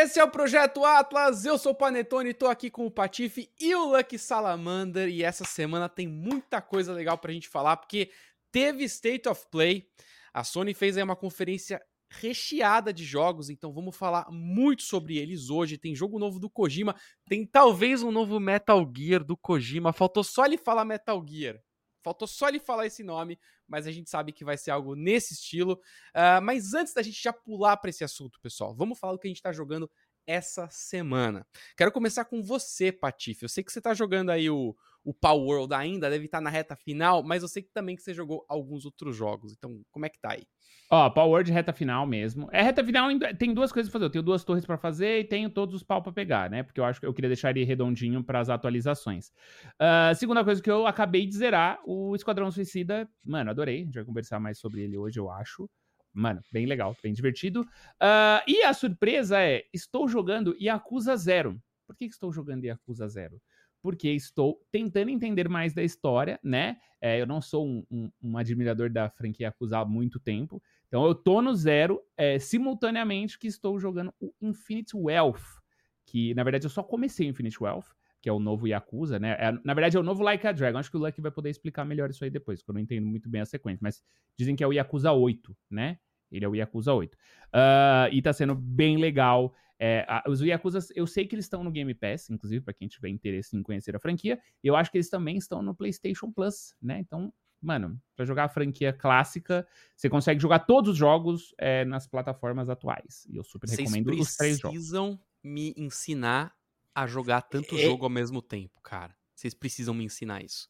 Esse é o Projeto Atlas, eu sou o Panetone, tô aqui com o Patife e o Lucky Salamander e essa semana tem muita coisa legal pra gente falar, porque teve State of Play, a Sony fez aí uma conferência recheada de jogos, então vamos falar muito sobre eles hoje. Tem jogo novo do Kojima, tem talvez um novo Metal Gear do Kojima, faltou só ele falar Metal Gear. Faltou só ele falar esse nome, mas a gente sabe que vai ser algo nesse estilo. Uh, mas antes da gente já pular para esse assunto, pessoal, vamos falar do que a gente está jogando essa semana. Quero começar com você, Patife. Eu sei que você está jogando aí o, o Power World ainda, deve estar tá na reta final, mas eu sei que também que você jogou alguns outros jogos. Então, como é que tá aí? Ó, Power World reta final mesmo. É reta final, tem duas coisas pra fazer. Eu tenho duas torres para fazer e tenho todos os pau pra pegar, né? Porque eu acho que eu queria deixar ele redondinho para as atualizações. Uh, segunda coisa que eu acabei de zerar, o Esquadrão Suicida. Mano, adorei. A gente vai conversar mais sobre ele hoje, eu acho. Mano, bem legal, bem divertido. Uh, e a surpresa é: estou jogando Yakuza Zero. Por que estou jogando Yakuza Zero? Porque estou tentando entender mais da história, né? É, eu não sou um, um, um, admirador da franquia Yakuza há muito tempo. Então eu tô no zero, é, simultaneamente que estou jogando o Infinite Wealth. Que, na verdade, eu só comecei o Infinite Wealth, que é o novo Yakuza, né? É, na verdade, é o novo Like a Dragon. Acho que o Lucky vai poder explicar melhor isso aí depois, porque eu não entendo muito bem a sequência. Mas dizem que é o Yakuza 8, né? Ele é o Yakuza 8. Uh, ah, e tá sendo bem legal. É, a, os Yakuzas, eu sei que eles estão no Game Pass, inclusive, para quem tiver interesse em conhecer a franquia. Eu acho que eles também estão no PlayStation Plus, né? Então, mano, para jogar a franquia clássica, você consegue jogar todos os jogos é, nas plataformas atuais. E eu super Vocês recomendo os três jogos. Vocês precisam me ensinar a jogar tanto é... jogo ao mesmo tempo, cara. Vocês precisam me ensinar isso.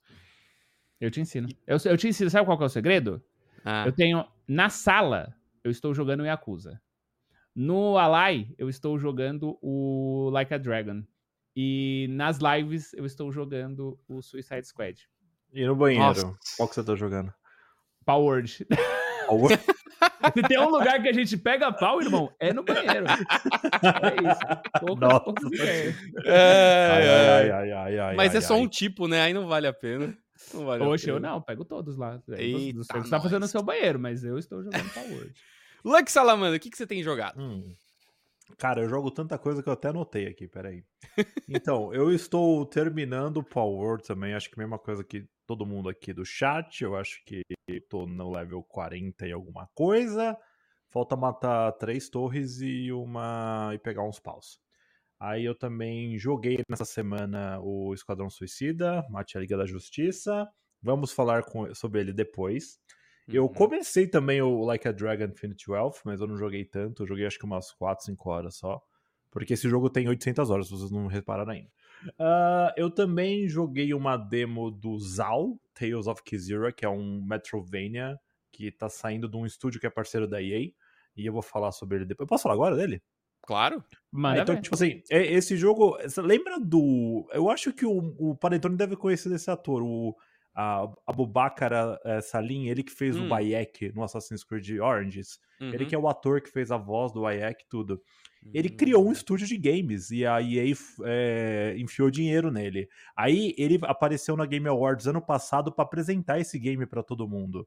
Eu te ensino. Eu, eu te ensino. Sabe qual é o segredo? Ah. Eu tenho na sala eu estou jogando Yakuza. No Alai, eu estou jogando o Like a Dragon. E nas lives, eu estou jogando o Suicide Squad. E no banheiro? Nossa. Qual que você tá jogando? Power Word. Power? Se tem um lugar que a gente pega pau, irmão, é no banheiro. É isso. Nossa. É, ai, ai, ai, ai, Mas é só um tipo, né? Aí não vale a pena. Não vale Oxe, eu não, pego todos lá. Eita, não sei o que você tá fazendo no seu banheiro, mas eu estou jogando Power. Luck Salamanda, o que, que você tem jogado? Hum. Cara, eu jogo tanta coisa que eu até anotei aqui, peraí. Então, eu estou terminando o Power também, acho que a mesma coisa que todo mundo aqui do chat, eu acho que tô no level 40 e alguma coisa. Falta matar três torres e uma e pegar uns paus. Aí eu também joguei nessa semana o Esquadrão Suicida, Mate a Liga da Justiça. Vamos falar com, sobre ele depois. Eu uhum. comecei também o Like a Dragon Infinity Wealth, mas eu não joguei tanto. Eu joguei acho que umas 4, 5 horas só. Porque esse jogo tem 800 horas, se vocês não repararam ainda. Uh, eu também joguei uma demo do Zal, Tales of Kizira, que é um Metrovania que tá saindo de um estúdio que é parceiro da EA. E eu vou falar sobre ele depois. Eu posso falar agora dele? Claro. Mano, então, tipo assim, é, esse jogo. Lembra do. Eu acho que o, o Panetone deve conhecer desse ator, o a Abubakar eh, Salim, ele que fez hum. o Bayek no Assassin's Creed Oranges, uhum. ele que é o ator que fez a voz do Bayek tudo. Ele criou um hum. estúdio de games e a EA é, enfiou dinheiro nele. Aí ele apareceu na Game Awards ano passado para apresentar esse game para todo mundo.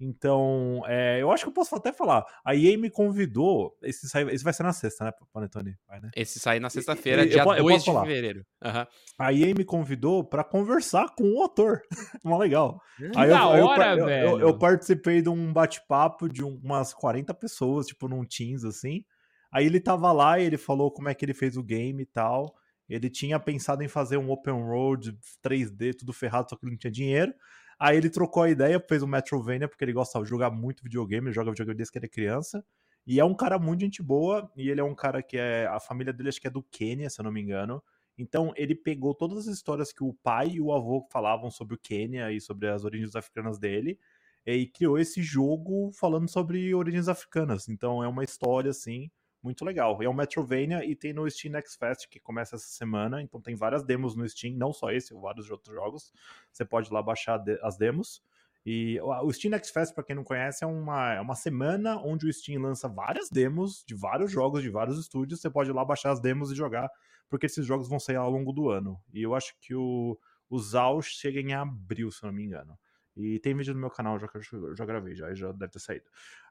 Então, é, eu acho que eu posso até falar. A EA me convidou. Esse, sai, esse vai ser na sexta, né, Panetone? Vai, né? Esse sai na sexta-feira, dia eu, 2 de falar. fevereiro. Uhum. A EA me convidou para conversar com o autor. Mó legal. Que Aí da eu, hora, eu, velho. Eu, eu, participei de um bate-papo de umas 40 pessoas, tipo, num Teams, assim. Aí ele tava lá e ele falou como é que ele fez o game e tal. Ele tinha pensado em fazer um open road 3D, tudo ferrado, só que ele não tinha dinheiro. Aí ele trocou a ideia, fez um Metrovania, porque ele gosta de jogar muito videogame, ele joga videogame desde que ele é criança. E é um cara muito gente boa, e ele é um cara que é. A família dele acho que é do Quênia, se eu não me engano. Então ele pegou todas as histórias que o pai e o avô falavam sobre o Quênia e sobre as origens africanas dele, e criou esse jogo falando sobre origens africanas. Então é uma história assim muito legal. E é um Metrovania e tem no Steam Next Fest que começa essa semana, então tem várias demos no Steam, não só esse, vários outros jogos. Você pode lá baixar as demos. E o Steam Next Fest, para quem não conhece, é uma, é uma semana onde o Steam lança várias demos de vários jogos de vários estúdios. Você pode ir lá baixar as demos e jogar, porque esses jogos vão sair ao longo do ano. E eu acho que o, o ZAL chega em abril, se não me engano. E tem vídeo no meu canal já que eu já gravei, já, já deve ter saído.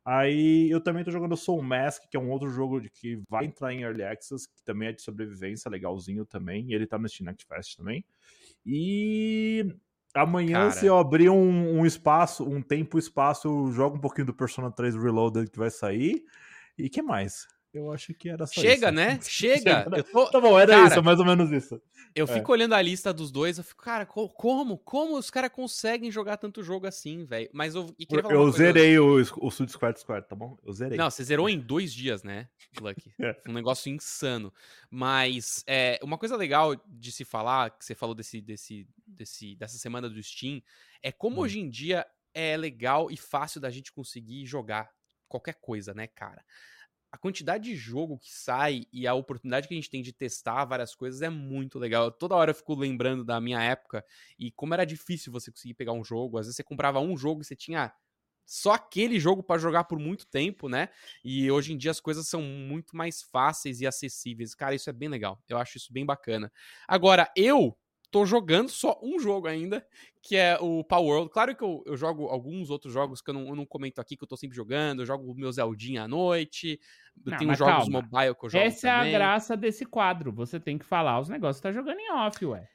Aí eu também tô jogando Soul Mask, que é um outro jogo de que vai entrar em Early Access, que também é de sobrevivência, legalzinho também. E ele tá no Steam Next Fest também. E amanhã, Cara. se eu abrir um, um espaço, um tempo espaço, eu jogo um pouquinho do Persona 3 Reloaded que vai sair. E que mais? Eu acho que era só Chega, isso. né? Chega. Chega. Tô... Tá bom, era cara, isso, mais ou menos isso. Eu é. fico olhando a lista dos dois, eu fico, cara, como? Como os caras conseguem jogar tanto jogo assim, velho? Mas eu. eu zerei o, o Suicide Squad Squad, tá bom? Eu zerei. Não, você zerou em dois dias, né, Lucky? é. Um negócio insano. Mas é, uma coisa legal de se falar, que você falou desse, desse, desse, dessa semana do Steam, é como hum. hoje em dia é legal e fácil da gente conseguir jogar qualquer coisa, né, cara? A quantidade de jogo que sai e a oportunidade que a gente tem de testar várias coisas é muito legal. Toda hora eu fico lembrando da minha época e como era difícil você conseguir pegar um jogo. Às vezes você comprava um jogo e você tinha só aquele jogo para jogar por muito tempo, né? E hoje em dia as coisas são muito mais fáceis e acessíveis. Cara, isso é bem legal. Eu acho isso bem bacana. Agora, eu tô jogando só um jogo ainda, que é o Power World. Claro que eu, eu jogo alguns outros jogos que eu não, eu não, comento aqui, que eu tô sempre jogando. Eu jogo o meu Zeldinha à noite. Eu tenho jogos calma. mobile que eu jogo Essa também. é a graça desse quadro. Você tem que falar os negócios que tá jogando em off, ué.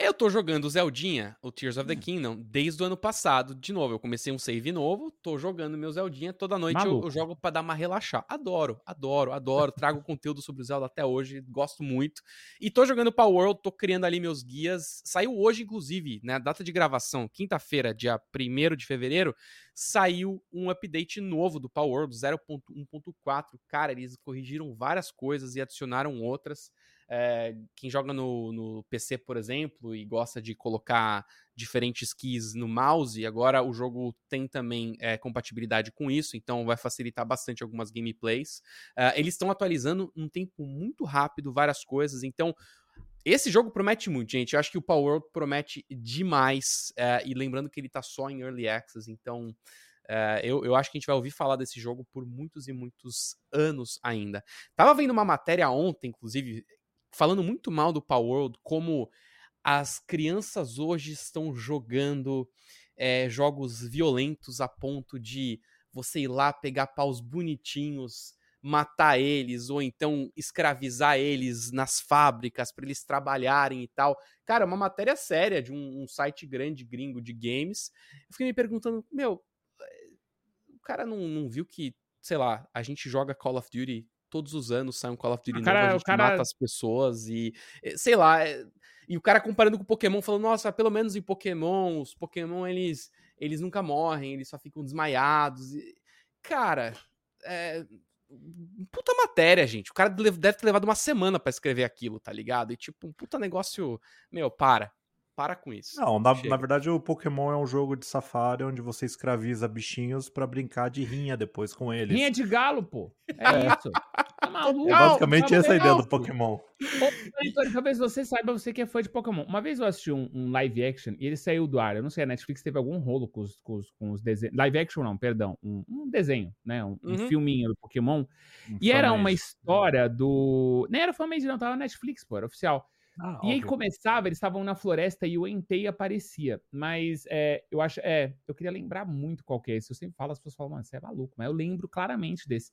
Eu tô jogando o Zeldinha, o Tears of the hum. Kingdom, desde o ano passado. De novo, eu comecei um save novo, tô jogando meu Zeldinha. Toda noite eu, eu, jogo para dar uma relaxar. Adoro, adoro, adoro. Trago conteúdo sobre o Zelda até hoje, gosto muito. E tô jogando Power World, tô criando ali meus guias. Saiu hoje, inclusive, né? Data de gravação, quinta-feira, dia 1 de fevereiro, saiu um update novo do Power World 0.1.4. Cara, eles corrigiram várias coisas e adicionaram outras. É, quem joga no, no, PC, por exemplo, e gosta de colocar diferentes keys no mouse, agora o jogo tem também é, compatibilidade com isso, então vai facilitar bastante algumas gameplays. É, eles estão atualizando um tempo muito rápido várias coisas, então esse jogo promete muito, gente. Eu acho que o Power World promete demais. e lembrando que ele tá só em Early Access, então Uh, eu, eu, acho que a gente vai ouvir falar desse jogo por muitos e muitos anos ainda. Tava vendo uma matéria ontem, inclusive, falando muito mal do Power World, como as crianças hoje estão jogando é, jogos violentos a ponto de você ir lá pegar paus bonitinhos, matar eles, ou então escravizar eles nas fábricas para eles trabalharem e tal. Cara, uma matéria séria de um, um, site grande gringo de games. Eu fiquei me perguntando, meu, eh, o cara não, não viu que, sei lá, a gente joga Call of Duty todos os anos sai um Call of Duty cara, novo, a gente cara... mata as pessoas e eh, sei lá, é, e o cara comparando com Pokémon, falando, nossa, pelo menos em Pokémon, os Pokémon eles eles nunca morrem, eles só ficam desmaiados. E, cara, é puta matéria, gente. O cara deve ter levado uma semana para escrever aquilo, tá ligado? E tipo, um puta negócio, meu, para. Para com isso. Não, na, na, verdade o Pokémon é um jogo de safari onde você escraviza bichinhos para brincar de rinha depois com eles. Rinha de galo, pô. É, é. isso. Tá maluco. É basicamente essa a ideia do Pokémon. Talvez você saiba, você que é fã de Pokémon. Uma vez eu assisti um, um, live action e ele saiu do ar. Eu não sei, a Netflix teve algum rolo com os, com os, com os desenhos. Live action não, perdão. Um, um desenho, né? Um, uhum. um, filminho do Pokémon. e era uma história do... Nem era fanmade não, tava na Netflix, pô, era oficial ah, e aí começava, eles estavam na floresta e o Entei aparecia. Mas é, eu acho, é, eu queria lembrar muito qual que é esse. Eu sempre falo, as pessoas falam, mano, você é maluco, mas eu lembro claramente desse.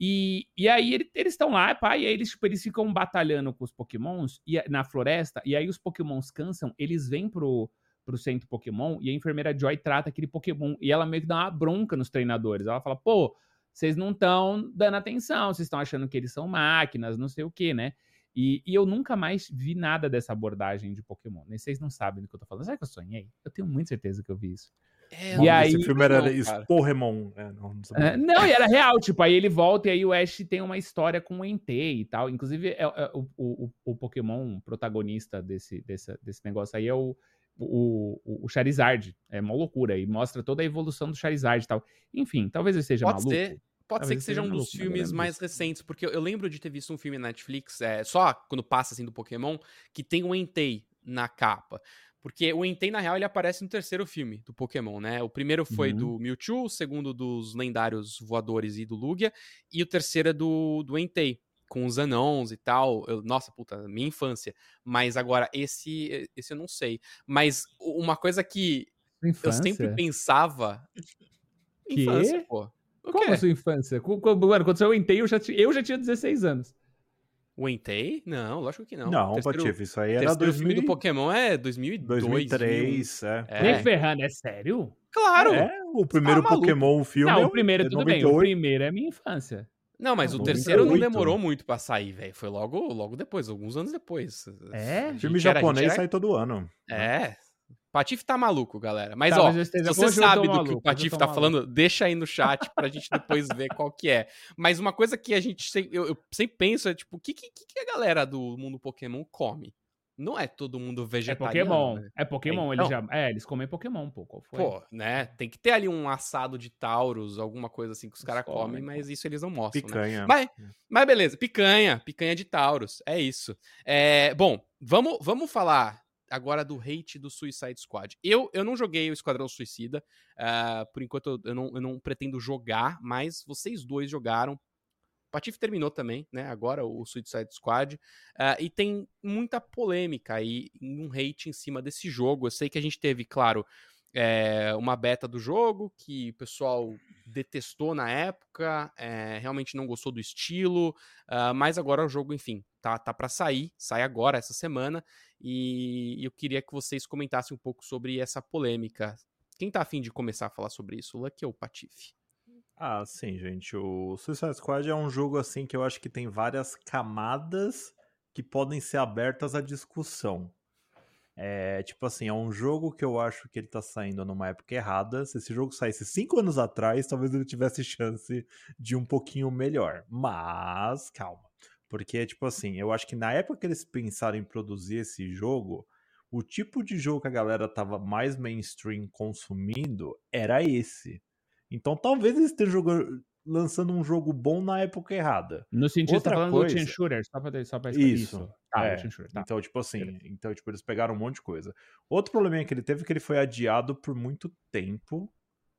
E, e aí ele, eles estão lá, pá, e aí eles, tipo, eles ficam batalhando com os pokémons e, na floresta, e aí os pokémons cansam, eles vêm pro, pro centro Pokémon e a enfermeira Joy trata aquele Pokémon e ela meio que dá uma bronca nos treinadores. Ela fala, pô, vocês não estão dando atenção, vocês estão achando que eles são máquinas, não sei o que, né? E, e, eu nunca mais vi nada dessa abordagem de Pokémon. Nem vocês não sabem do que eu tô falando. Sabe que eu sonhei? Eu tenho muita certeza que eu vi isso. É, e aí, esse filme era Sporremon. É, não, não, é, não, e era real. Tipo, aí ele volta e aí o Ash tem uma história com o Entei e tal. Inclusive, é, é o, o, o, Pokémon protagonista desse, desse, desse negócio aí é o, o, o, Charizard. É uma loucura. E mostra toda a evolução do Charizard e tal. Enfim, talvez ele seja Pode maluco. Ser. Pode ser que seja um dos filmes mais recentes, porque eu lembro de ter visto um filme na Netflix, é, só quando passa assim do Pokémon, que tem o Entei na capa. Porque o Entei, na real, ele aparece no terceiro filme do Pokémon, né? O primeiro foi uhum. do Mewtwo, o segundo dos lendários voadores e do Lugia, e o terceiro é do, do Entei, com os anãos e tal. Eu, nossa, puta, minha infância. Mas agora, esse, esse eu não sei. Mas uma coisa que eu sempre pensava. Que? Infância, pô. O Como a sua infância? Mano, quando eu entrei, eu já, eu já tinha 16 anos. O Entei? Não, lógico que não. Não, Patife, isso aí era 2000... filme do Pokémon é 2002. 2003, é. é. Nem ferrando, é sério? Claro! É, o primeiro tá Pokémon, o filme Não, o primeiro, é tudo 98. bem, o primeiro é minha infância. Não, mas é, o terceiro não demorou muito pra sair, velho. Foi logo, logo depois, alguns anos depois. É? Filme japonês era... sai todo ano. É, Patife tá maluco, galera. Mas, tá, ó, mas se você sabe do maluco, que o Patife tá maluco. falando, deixa aí no chat pra gente depois ver qual que é. Mas uma coisa que a gente sempre, eu, eu sempre penso é, tipo, o que, que, que a galera do mundo Pokémon come? Não é todo mundo é vegetariano. É Pokémon. Né? É Pokémon. Então, eles já, é, eles comem Pokémon um pouco. Pô, né? Tem que ter ali um assado de Tauros, alguma coisa assim que os caras comem, mas isso eles não mostram. Né? Picanha. Né? Mas, mas beleza, picanha. Picanha de Tauros. É isso. É, bom, vamos, vamos falar agora do hate do Suicide Squad. Eu, eu não joguei o Esquadrão Suicida, uh, por enquanto eu, não, eu não pretendo jogar, mas vocês dois jogaram. O Patife terminou também, né? Agora o Suicide Squad. Uh, e tem muita polêmica aí, um hate em cima desse jogo. Eu sei que a gente teve, claro, é, uma beta do jogo que o pessoal detestou na época, é, realmente não gostou do estilo, uh, mas agora o jogo, enfim, tá, tá para sair, sai agora, essa semana, e eu queria que vocês comentassem um pouco sobre essa polêmica. Quem tá afim de começar a falar sobre isso, Lucky ou o Patife? Ah, sim, gente. O Suicide Squad é um jogo assim que eu acho que tem várias camadas que podem ser abertas à discussão. É, tipo assim, é um jogo que eu acho que ele tá saindo numa época errada. Se esse jogo saísse cinco anos atrás, talvez ele tivesse chance de um pouquinho melhor. Mas, calma. Porque, tipo assim, eu acho que na época que eles pensaram em produzir esse jogo, o tipo de jogo que a galera tava mais mainstream consumindo era esse. Então talvez eles estejam jogando, lançando um jogo bom na época errada. No sentido Outra você tá falando coisa... do Chain Shooter, só pra, só pra isso. isso. Tá, é. Shooter, tá. Então, tipo assim, então, tipo, eles pegaram um monte de coisa. Outro problema que ele teve é que ele foi adiado por muito tempo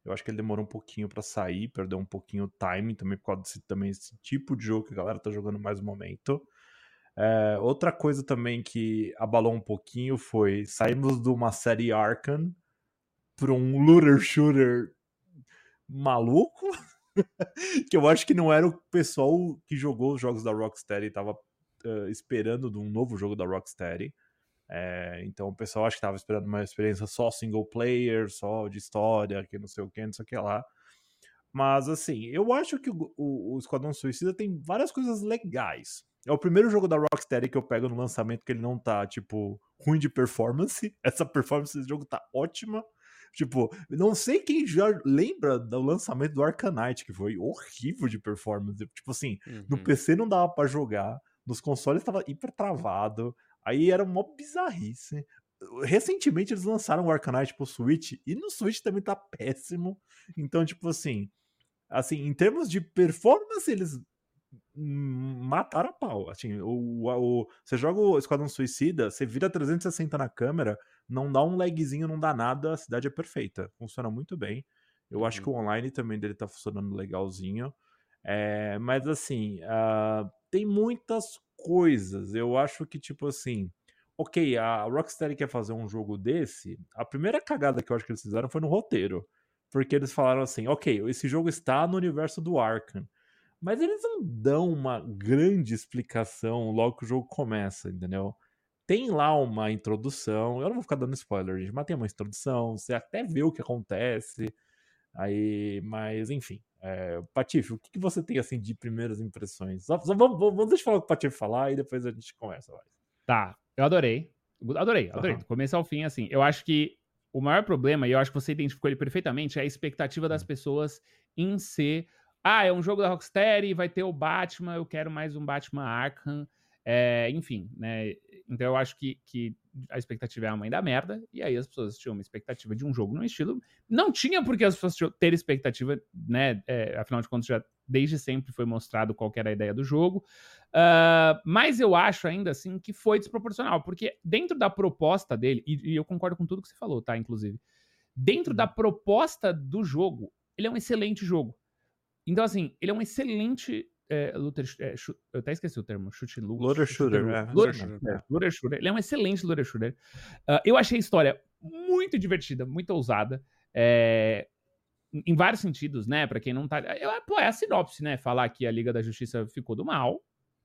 eu acho que ele demorou um pouquinho para sair, perdeu um pouquinho o timing também por causa desse também esse tipo de jogo que a galera tá jogando mais no momento. É, outra coisa também que abalou um pouquinho foi saímos de uma série Arkham para um looter shooter maluco, que eu acho que não era o pessoal que jogou os jogos da Rocksteady estava uh, esperando de um novo jogo da Rocksteady. É, então o pessoal acho que estava esperando uma experiência só single player, só de história, que não sei o que, não sei o que lá. Mas assim, eu acho que o, o, o Esquadrão Suicida tem várias coisas legais. É o primeiro jogo da Rocksteady que eu pego no lançamento que ele não tá, tipo, ruim de performance. Essa performance desse jogo tá ótima. Tipo, não sei quem já lembra do lançamento do Arcanite, que foi horrível de performance. Tipo assim, uhum. no PC não dava para jogar, nos consoles tava hiper travado, Aí era uma bizarrice. Recentemente eles lançaram o Arcanite pro Switch e no Switch também tá péssimo. Então, tipo assim, assim, em termos de performance, eles mataram a pau. Assim, o, o, você joga o Esquadrão Suicida, você vira 360 na câmera, não dá um lagzinho, não dá nada, a cidade é perfeita. Funciona muito bem. Eu uhum. acho que o online também dele tá funcionando legalzinho. É, mas assim, uh, tem muitas coisas. Eu acho que, tipo assim, ok, a Rocksteady quer fazer um jogo desse. A primeira cagada que eu acho que eles fizeram foi no roteiro. Porque eles falaram assim, ok, esse jogo está no universo do Arkham. Mas eles não dão uma grande explicação logo que o jogo começa, entendeu? Tem lá uma introdução, eu não vou ficar dando spoiler, gente, mas tem uma introdução, você até vê o que acontece. Aí, mas enfim, é, Patife, o que, que, você tem assim de primeiras impressões? Só, só vamos, vamos, deixa eu falar com o Patife falar e depois a gente começa. Vai. Tá, eu adorei. Adorei, adorei. Uhum. Do começo ao fim, assim. Eu acho que o maior problema, e eu acho que você identificou ele perfeitamente, é a expectativa das pessoas em ser. Ah, é um jogo da Rocksteady, vai ter o Batman, eu quero mais um Batman Arkham. É, enfim, né? Então eu acho que, que a expectativa é a mãe da merda, e aí as pessoas tinham uma expectativa de um jogo no estilo. Não tinha porque as pessoas ter expectativa, né? É, afinal de contas, já desde sempre foi mostrado qual era a ideia do jogo. Uh, mas eu acho ainda assim que foi desproporcional, porque dentro da proposta dele, e, e eu concordo com tudo que você falou, tá? Inclusive, dentro da uhum. proposta do jogo, ele é um excelente jogo. Então, assim, ele é um excelente é, looter, é, eu até esqueci o termo, chute loot. Looter shooter, é. Looter, shooter, é. looter shooter. Ele é um excelente looter shooter. Uh, eu achei a história muito divertida, muito ousada. É, em vários sentidos, né? Para quem não tá. Eu, pô, é a sinopse, né? Falar que a Liga da Justiça ficou do mal.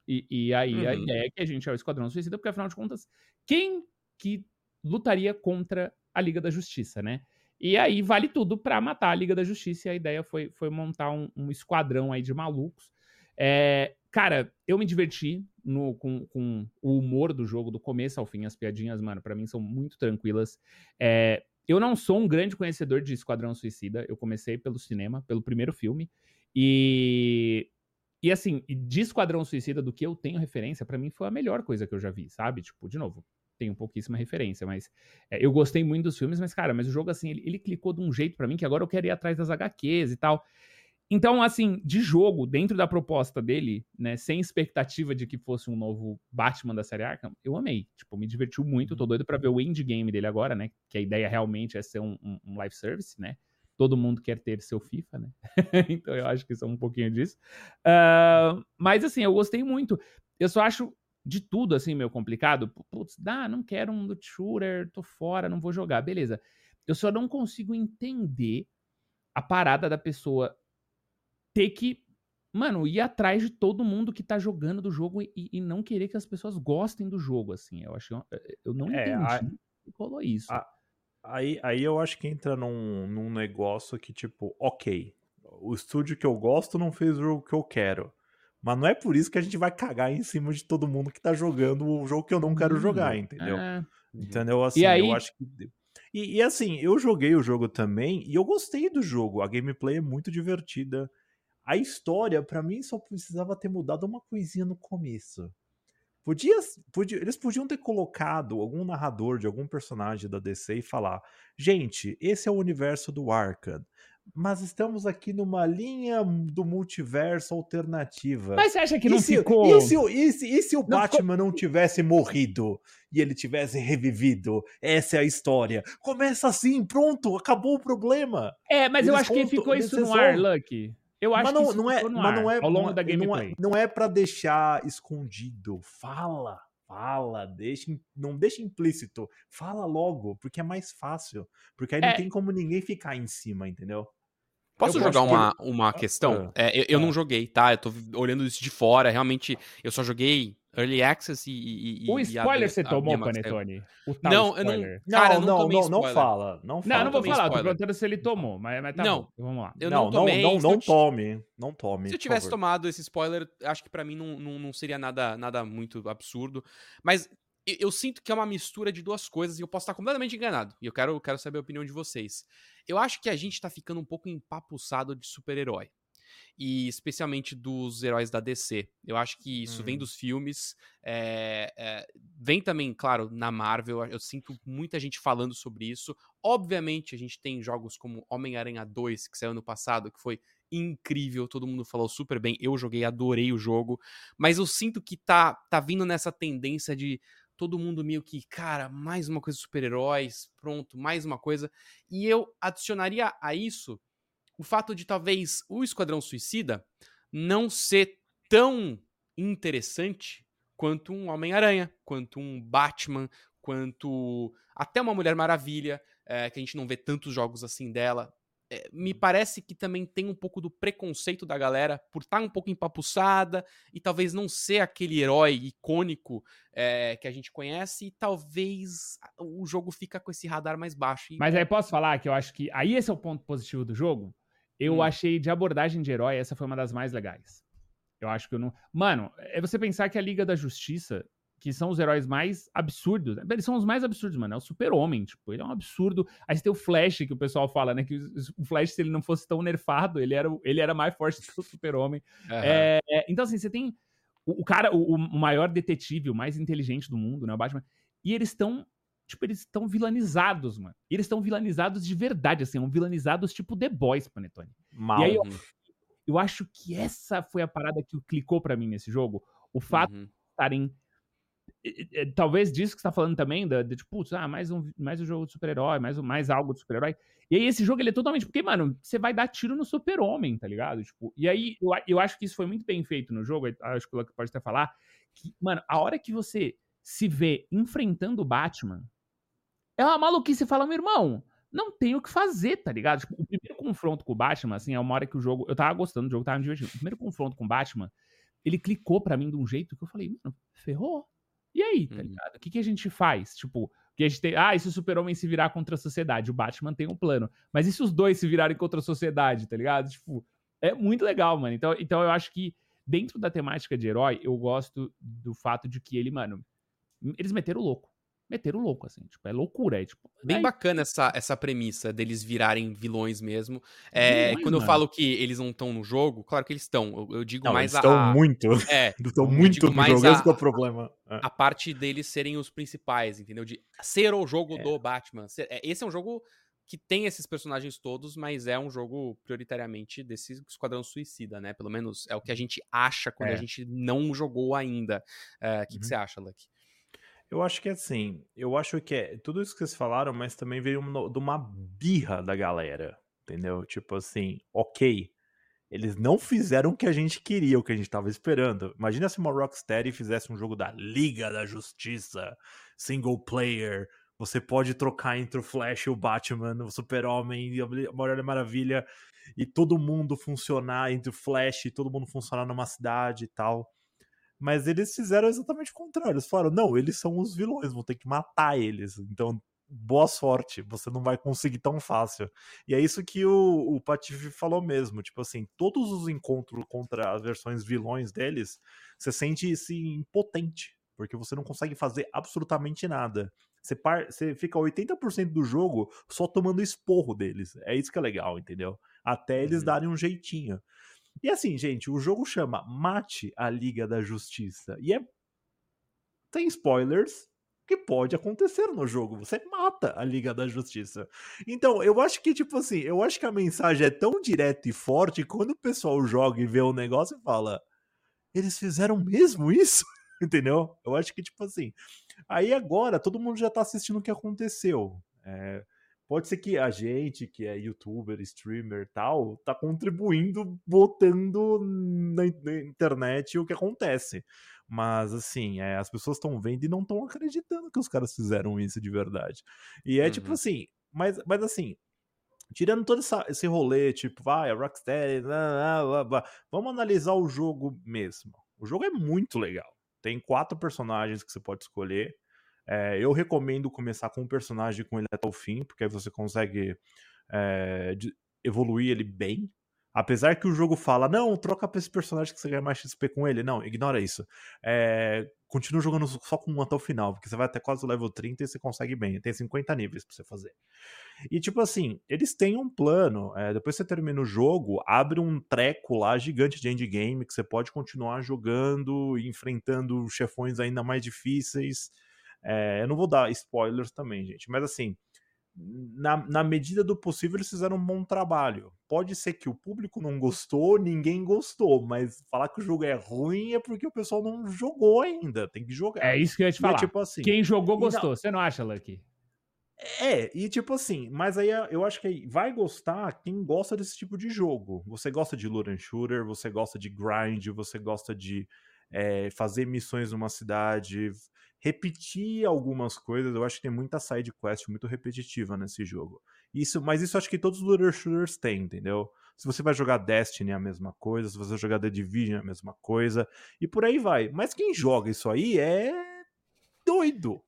E, e aí uhum. a ideia é que a gente é o Esquadrão Suicida, porque afinal de contas, quem que lutaria contra a Liga da Justiça, né? E aí vale tudo para matar a Liga da Justiça. E a ideia foi, foi montar um, um esquadrão aí de malucos. É, cara, eu me diverti no, com, com, o humor do jogo, do começo ao fim. As piadinhas, mano, para mim são muito tranquilas. É, eu não sou um grande conhecedor de Esquadrão Suicida. Eu comecei pelo cinema, pelo primeiro filme. E. E assim, de Esquadrão Suicida, do que eu tenho referência, para mim foi a melhor coisa que eu já vi, sabe? Tipo, de novo, tenho pouquíssima referência, mas é, eu gostei muito dos filmes, mas, cara, mas o jogo, assim, ele, ele clicou de um jeito para mim que agora eu quero ir atrás das HQs e tal. Então, assim, de jogo, dentro da proposta dele, né, sem expectativa de que fosse um novo Batman da série Arkham, eu amei. Tipo, me divertiu muito. Tô doido pra ver o indie game dele agora, né? Que a ideia realmente é ser um, um, um live service, né? Todo mundo quer ter seu FIFA, né? então eu acho que isso é um pouquinho disso. Uh, mas, assim, eu gostei muito. Eu só acho de tudo, assim, meio complicado. Putz, dá, não quero um loot shooter, tô fora, não vou jogar. Beleza. Eu só não consigo entender a parada da pessoa ter que, mano, ir atrás de todo mundo que tá jogando do jogo e, e não querer que as pessoas gostem do jogo, assim. Eu acho eu não é, entendi a, que rolou isso. A, aí, aí eu acho que entra num, num negócio que, tipo, ok, o estúdio que eu gosto não fez o jogo que eu quero. Mas não é por isso que a gente vai cagar em cima de todo mundo que tá jogando o jogo que eu não quero jogar, uhum. entendeu? É. Entendeu? Assim, e aí... eu acho que. E, e, assim, eu joguei o jogo também e eu gostei do jogo. A gameplay é muito divertida. A história, para mim, só precisava ter mudado uma coisinha no começo. Podia, podia, eles podiam ter colocado algum narrador de algum personagem da DC e falar: gente, esse é o universo do Arkham, mas estamos aqui numa linha do multiverso alternativa. Mas você acha que não se, ficou. E se, e se, e se o não Batman ficou... não tivesse morrido e ele tivesse revivido? Essa é a história. Começa assim, pronto, acabou o problema. É, mas eles eu acho contam, que ficou isso no ar, Lucky. Eu acho mas não, que não é, mas não é ao longo não, da é, gameplay. Não é, não é para deixar escondido. Fala, fala, deixa, não deixa implícito. Fala logo, porque é mais fácil. Porque aí é. não tem como ninguém ficar em cima, entendeu? Posso eu jogar uma, que... uma questão? Ah, é, eu, eu não joguei, tá? Eu tô olhando isso de fora. Realmente, eu só joguei Early Access e. e o spoiler você tomou, Panetone? O tal não, spoiler. eu não. Cara, não, não, não, não, fala. Não, fala. não, não vou falar. Spoiler. Tô perguntando se ele tomou, mas, mas tá não, bom. Vamos lá. Eu não, não tomei. Não, não, não tome. Não tome. Se eu tivesse tomado esse spoiler, acho que para mim não, não, não seria nada, nada muito absurdo. Mas eu, eu, sinto que é uma mistura de duas coisas e eu posso estar completamente enganado. E eu quero, quero saber a opinião de vocês. Eu acho que a gente tá ficando um pouco empapuçado de super-herói e especialmente dos heróis da DC. Eu acho que isso vem uhum. dos filmes, é, é, vem também, claro, na Marvel. Eu sinto muita gente falando sobre isso. Obviamente, a gente tem jogos como Homem-Aranha 2, que saiu ano passado, que foi incrível, todo mundo falou super bem. Eu joguei, adorei o jogo, mas eu sinto que tá, tá vindo nessa tendência de todo mundo meio que, cara, mais uma coisa de super-heróis, pronto, mais uma coisa. E eu adicionaria a isso o fato de talvez o Esquadrão Suicida não ser tão interessante quanto um Homem-Aranha, quanto um Batman, quanto até uma Mulher Maravilha, é, que a gente não vê tantos jogos assim dela. É, me parece que também tem um pouco do preconceito da galera por estar tá um pouco empapuçada e talvez não ser aquele herói icônico é, que a gente conhece e talvez o jogo fica com esse radar mais baixo. Mas aí posso falar que eu acho que aí esse é o ponto positivo do jogo? Eu hum. achei de abordagem de herói, essa foi uma das mais legais. Eu acho que eu não. Mano, é você pensar que a Liga da Justiça, que são os heróis mais absurdos. Eles são os mais absurdos, mano. É o super-homem, tipo, ele é um absurdo. Aí você tem o Flash, que o pessoal fala, né? Que o Flash, se ele não fosse tão nerfado, ele era, ele era mais forte que o super-homem. Uhum. É, então, assim, você tem o, o cara, o, o, maior detetive, o mais inteligente do mundo, né? O Batman. E eles estão tipo, eles estão vilanizados, mano. E eles estão vilanizados de verdade, assim, um vilanizados tipo The Boys, Panetone. Mal. E aí eu, eu, acho que essa foi a parada que clicou para mim nesse jogo. O fato uhum. de estarem. Talvez disso que você tá falando também, de, de tipo, ah, mais um, mais um jogo de super-herói, mais, mais algo de super-herói. E aí esse jogo ele é totalmente. Porque, mano, você vai dar tiro no super-homem, tá ligado? Tipo, e aí eu, eu acho que isso foi muito bem feito no jogo. Acho que o Luck pode até falar. Que, mano, a hora que você se vê enfrentando o Batman, é uma maluquice. Fala, meu irmão, não tem o que fazer, tá ligado? Tipo, o primeiro confronto com o Batman, assim, é uma hora que o jogo. Eu tava gostando do jogo, tava me divertindo. O primeiro confronto com o Batman, ele clicou para mim de um jeito que eu falei, mano, ferrou. E aí, tá uhum. ligado? O que, que a gente faz? Tipo, que a gente tem, ah, e se o super-homem se virar contra a sociedade? O Batman tem um plano. Mas e se os dois se virarem contra a sociedade, tá ligado? Tipo, é muito legal, mano. Então, então eu acho que dentro da temática de herói, eu gosto do fato de que ele, mano, eles meteram o louco meteram louco, assim, tipo, é loucura, é tipo... Bem aí... bacana essa, essa premissa deles virarem vilões mesmo. É, vilões, quando mano. eu falo que eles não estão no jogo, claro que eles estão, eu, eu digo não, mais eles a... estão muito, é, estão muito no jogo, a, esse é o problema. É. A parte deles serem os principais, entendeu? De ser o jogo é. do Batman. É, esse é um jogo que tem esses personagens todos, mas é um jogo prioritariamente desse Esquadrão Suicida, né? Pelo menos é o que a gente acha quando a é. gente não jogou ainda. O que, uhum. que você acha, Lucky? Eu acho que é assim, eu acho que é tudo isso que vocês falaram, mas também veio de uma birra da galera, entendeu? Tipo assim, ok, eles não fizeram o que a gente queria, o que a gente tava esperando. Imagina se uma Rocksteady fizesse um jogo da Liga da Justiça, single player, você pode trocar entre o Flash e o Batman, o Super-Homem a Mulher Maravilha, e todo mundo funcionar entre o Flash e todo mundo funcionar numa cidade e tal. Mas eles fizeram exatamente o contrário. Eles falaram: não, eles são os vilões, vão ter que matar eles. Então, boa sorte, você não vai conseguir tão fácil. E é isso que o, o Patife falou mesmo. Tipo assim, todos os encontros contra as versões vilões deles, você sente-se impotente. Porque você não consegue fazer absolutamente nada. Você, par... você fica 80% do jogo só tomando esporro deles. É isso que é legal, entendeu? Até eles uhum. darem um jeitinho. E assim, gente, o jogo chama Mate a Liga da Justiça. E é. Tem spoilers que pode acontecer no jogo. Você mata a Liga da Justiça. Então, eu acho que, tipo assim, eu acho que a mensagem é tão direta e forte quando o pessoal joga e vê o negócio e fala. Eles fizeram mesmo isso? Entendeu? Eu acho que, tipo assim. Aí agora todo mundo já tá assistindo o que aconteceu. É, Pode ser que a gente, que é youtuber, streamer tal, tá contribuindo, botando na, internet o que acontece. Mas, assim, é, as pessoas estão vendo e não estão acreditando que os caras fizeram isso de verdade. E é tipo uhum. tipo assim, mas, mas assim, tirando todo essa, esse rolê, tipo, vai, a Rocksteady, blá, blá, blá, vamos analisar o jogo mesmo. O jogo é muito legal. Tem quatro personagens que você pode escolher. É, eu recomendo começar com um personagem com ele até o fim, porque aí você consegue é, evoluir ele bem. Apesar que o jogo fala, não, troca pra esse personagem que você ganha mais XP com ele. Não, ignora isso. É, continua jogando só com um até o final, porque você vai até quase o level 30 e você consegue bem. Tem 50 níveis pra você fazer. E tipo assim, eles têm um plano. É, depois que você termina o jogo, abre um treco lá gigante de endgame que você pode continuar jogando e enfrentando chefões ainda mais difíceis. É, eu não vou dar spoilers também, gente, mas assim, na, na, medida do possível, eles fizeram um bom trabalho. Pode ser que o público não gostou, ninguém gostou, mas falar que o jogo é ruim é porque o pessoal não jogou ainda. Tem que jogar. É isso que eu ia te é falar. É, tipo assim, Quem jogou gostou. Não... Você não acha, Lucky? É, e tipo assim, mas aí eu acho que vai gostar quem gosta desse tipo de jogo. Você gosta de Luren Shooter, você gosta de grind, você gosta de é, fazer missões numa cidade, repetir algumas coisas. Eu acho que tem muita side quest muito repetitiva nesse jogo. Isso, mas isso acho que todos os looter shooters têm, entendeu? Se você vai jogar Destiny é a mesma coisa, se você vai jogar The Division é a mesma coisa, e por aí vai. Mas quem joga isso aí é doido.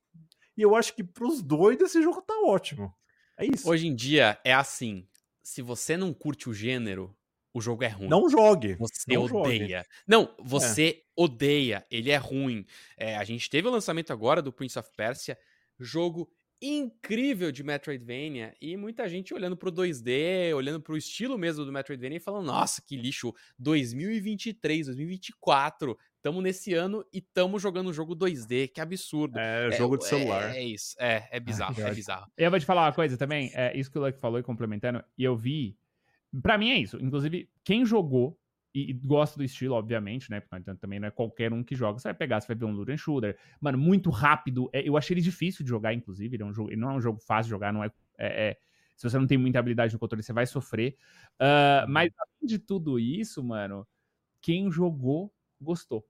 E eu acho que pros doidos esse jogo tá ótimo. É isso. Hoje em dia é assim. Se você não curte o gênero, o jogo é ruim. Não jogue. Você não odeia. Jogue. Não, você é. odeia. Ele é ruim. É, a gente teve o lançamento agora do Prince of Persia, jogo incrível de Metroidvania e muita gente olhando pro 2D, olhando pro estilo mesmo do Metroidvania e falando: "Nossa, que lixo, 2023, 2024, tamo nesse ano e tamo jogando um jogo 2D, que absurdo". É, é jogo de celular. É, é isso. É, é bizarro, é bizarro. Eu vou te falar uma coisa também, é isso que o Luck falou e complementando, e eu vi para mim é isso. Inclusive, quem jogou e, gosta do estilo, obviamente, né? Porque também não é qualquer um que joga. Você vai pegar, você vai ver um Luren Shooter. Mano, muito rápido. É, eu achei ele difícil de jogar, inclusive. Ele, é um jogo, ele não é um jogo fácil de jogar, não é, é, é se você não tem muita habilidade no controle, você vai sofrer. Uh, mas além de tudo isso, mano, quem jogou, gostou.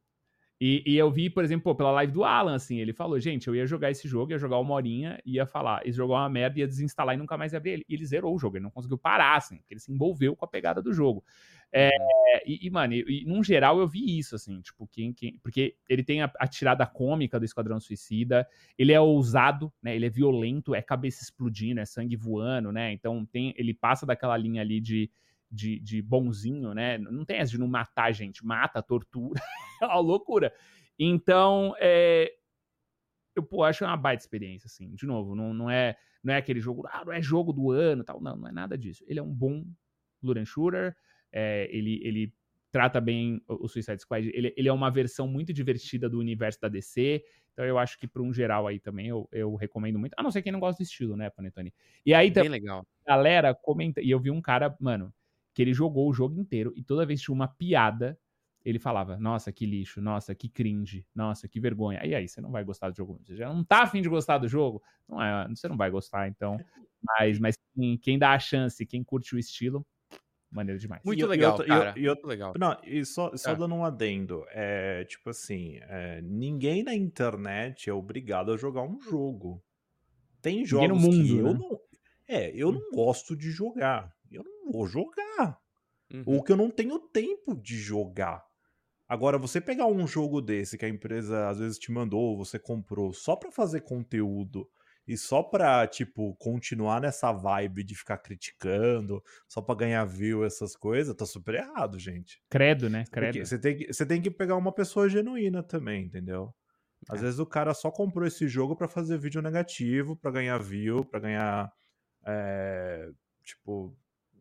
E, e, eu vi, por exemplo, pô, pela live do Alan, assim, ele falou, gente, eu ia jogar esse jogo, ia jogar uma horinha, ia falar, esse jogo é uma merda, ia desinstalar e nunca mais ia abrir ele. E ele zerou o jogo, ele não conseguiu parar, assim, porque ele se envolveu com a pegada do jogo. É, e, e, mano, e, e, num geral eu vi isso, assim, tipo, quem, quem, porque ele tem a, a, tirada cômica do Esquadrão Suicida, ele é ousado, né, ele é violento, é cabeça explodindo, é sangue voando, né, então tem, ele passa daquela linha ali de de, de bonzinho, né? Não tem essa de não matar gente, mata, tortura, é uma loucura. Então, é, eu pô, acho uma baita experiência, assim. De novo, não, não, é, não é aquele jogo, ah, não é jogo do ano tal. Não, não é nada disso. Ele é um bom Luren Shooter, é, ele, ele trata bem o Suicide Squad. Ele, ele é uma versão muito divertida do universo da DC. Então eu acho que para um geral aí também eu, eu recomendo muito. A não ser quem não gosta do estilo, né, Panetone? E aí também. legal. Galera, comenta. E eu vi um cara, mano, que ele jogou o jogo inteiro e toda vez tinha uma piada, ele falava: Nossa, que lixo, nossa, que cringe, nossa, que vergonha. E aí, você não vai gostar do jogo. Você já não tá afim de gostar do jogo? Não é, você não vai gostar, então. Mas, mas quem, quem dá a chance, quem curte o estilo, maneiro demais. Muito e, legal, e, cara. E, muito legal. Não, e só, só é. dando um adendo, é tipo assim, é, ninguém na internet é obrigado a jogar um jogo. Tem jogos mundo, que eu né? não. É, eu hum. não gosto de jogar vou jogar. Uhum. Ou que eu não tenho tempo de jogar. Agora, você pegar um jogo desse que a empresa às vezes te mandou, você comprou só pra fazer conteúdo e só pra, tipo, continuar nessa vibe de ficar criticando, só pra ganhar view, essas coisas, tá super errado, gente. Credo, né? Credo. você tem, que, você tem que pegar uma pessoa genuína também, entendeu? Às é. vezes o cara só comprou esse jogo para fazer vídeo negativo, para ganhar view, para ganhar. É, tipo,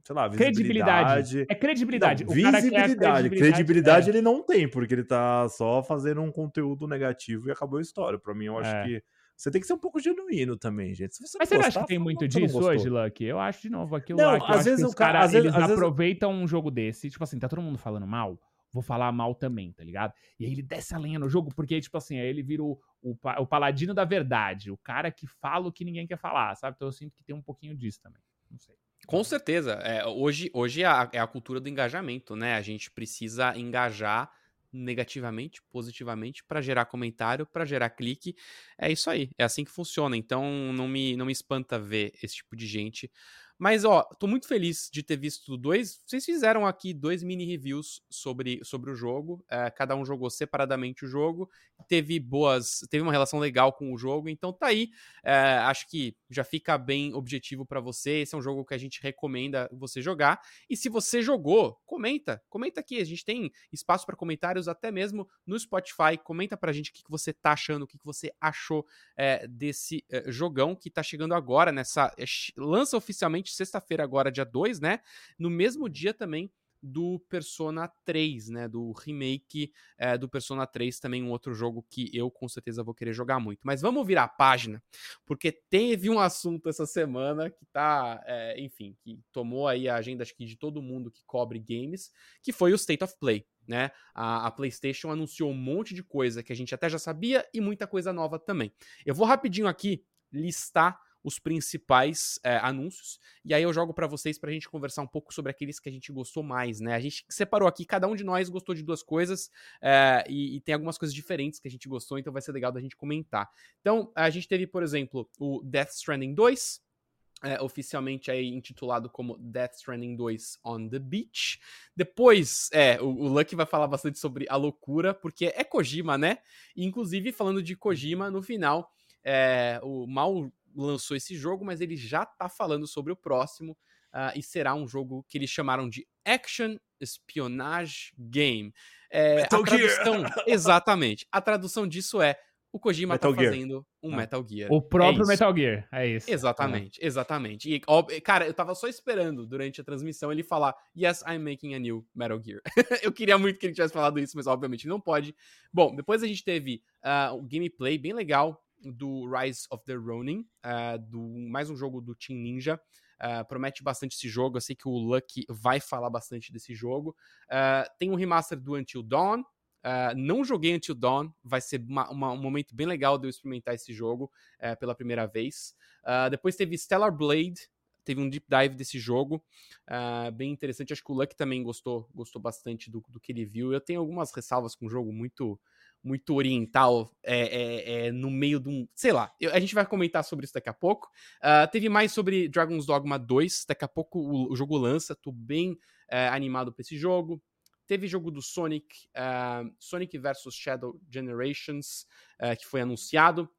sei lá, visibilidade. Credibilidade. É credibilidade. Não, visibilidade. credibilidade. credibilidade é. ele não tem, porque ele tá só fazendo um conteúdo negativo e acabou a história. Pra mim, eu acho é. que você tem que ser um pouco genuíno também, gente. Se você Mas você gostar, acha que tem muito disso hoje, Lucky? Eu acho, de novo, aquilo não, lá, às vezes os caras, eles vezes, aproveitam um jogo desse, tipo assim, tá todo mundo falando mal, vou falar mal também, tá ligado? E aí ele desce a lenha no jogo, porque, tipo assim, aí ele vira o, o, o paladino da verdade, o cara que fala o que ninguém quer falar, sabe? Então eu sinto que tem um pouquinho disso também. Não sei. Com certeza. É, hoje hoje é a, é a cultura do engajamento, né? A gente precisa engajar negativamente, positivamente, para gerar comentário, para gerar clique. É isso aí, é assim que funciona. Então não me, não me espanta ver esse tipo de gente mas, ó, tô muito feliz de ter visto dois. Vocês fizeram aqui dois mini reviews sobre, sobre o jogo. É, cada um jogou separadamente o jogo. Teve boas. Teve uma relação legal com o jogo. Então tá aí. É, acho que já fica bem objetivo para você. Esse é um jogo que a gente recomenda você jogar. E se você jogou, comenta. Comenta aqui. A gente tem espaço para comentários até mesmo no Spotify. Comenta pra gente o que, que você tá achando, o que, que você achou é, desse é, jogão que tá chegando agora nessa. É, lança oficialmente sexta-feira, agora, dia 2, né? No mesmo dia também do Persona 3, né? Do remake é, do Persona 3, também um outro jogo que eu com certeza vou querer jogar muito. Mas vamos virar a página, porque teve um assunto essa semana que tá, é, enfim, que tomou aí a agenda acho que de todo mundo que cobre games, que foi o State of Play. Né? A, a, PlayStation anunciou um monte de coisa que a gente até já sabia e muita coisa nova também. Eu vou rapidinho aqui listar os principais é, anúncios. E aí eu jogo para vocês pra gente conversar um pouco sobre aqueles que a gente gostou mais, né? A gente separou aqui, cada um de nós gostou de duas coisas é, e, e, tem algumas coisas diferentes que a gente gostou, então vai ser legal da gente comentar. Então, a gente teve, por exemplo, o Death Stranding 2. É, oficialmente aí intitulado como Death Stranding 2 on the Beach. Depois, é, o, o Lucky vai falar bastante sobre a loucura, porque é Kojima, né? Inclusive, falando de Kojima, no final, é, o mal lançou esse jogo, mas ele já tá falando sobre o próximo. Uh, e será um jogo que eles chamaram de Action Espionage Game. É, a tradução, exatamente. A tradução disso é o Kojima tá Metal tá Gear. fazendo um ah. Metal Gear. O próprio é Metal Gear, é isso. Exatamente, é. exatamente. E, ó, cara, eu tava só esperando durante a transmissão ele falar Yes, I'm making a new Metal Gear. eu queria muito que ele tivesse falado isso, mas obviamente não pode. Bom, depois a gente teve uh, um gameplay bem legal do Rise of the Ronin, uh, do, mais um jogo do Team Ninja. Uh, promete bastante esse jogo. Eu sei que o Lucky vai falar bastante desse jogo. Uh, tem um remaster do Until Dawn. Uh, não joguei Until Dawn, vai ser uma, uma, um momento bem legal de eu experimentar esse jogo pela primeira vez. depois teve Stellar Blade, teve um deep dive desse jogo, bem interessante. Acho que o Lucky também gostou, gostou bastante do, do que ele viu. Eu tenho algumas ressalvas com o jogo muito muito oriental é, é, é, no meio de um. Sei lá, eu, a gente vai comentar sobre isso daqui a pouco. Uh, teve mais sobre Dragon's Dogma 2, daqui a pouco o, o jogo lança, tô bem uh, animado pra esse jogo. Teve jogo do Sonic, uh, Sonic vs Shadow Generations, que foi anunciado.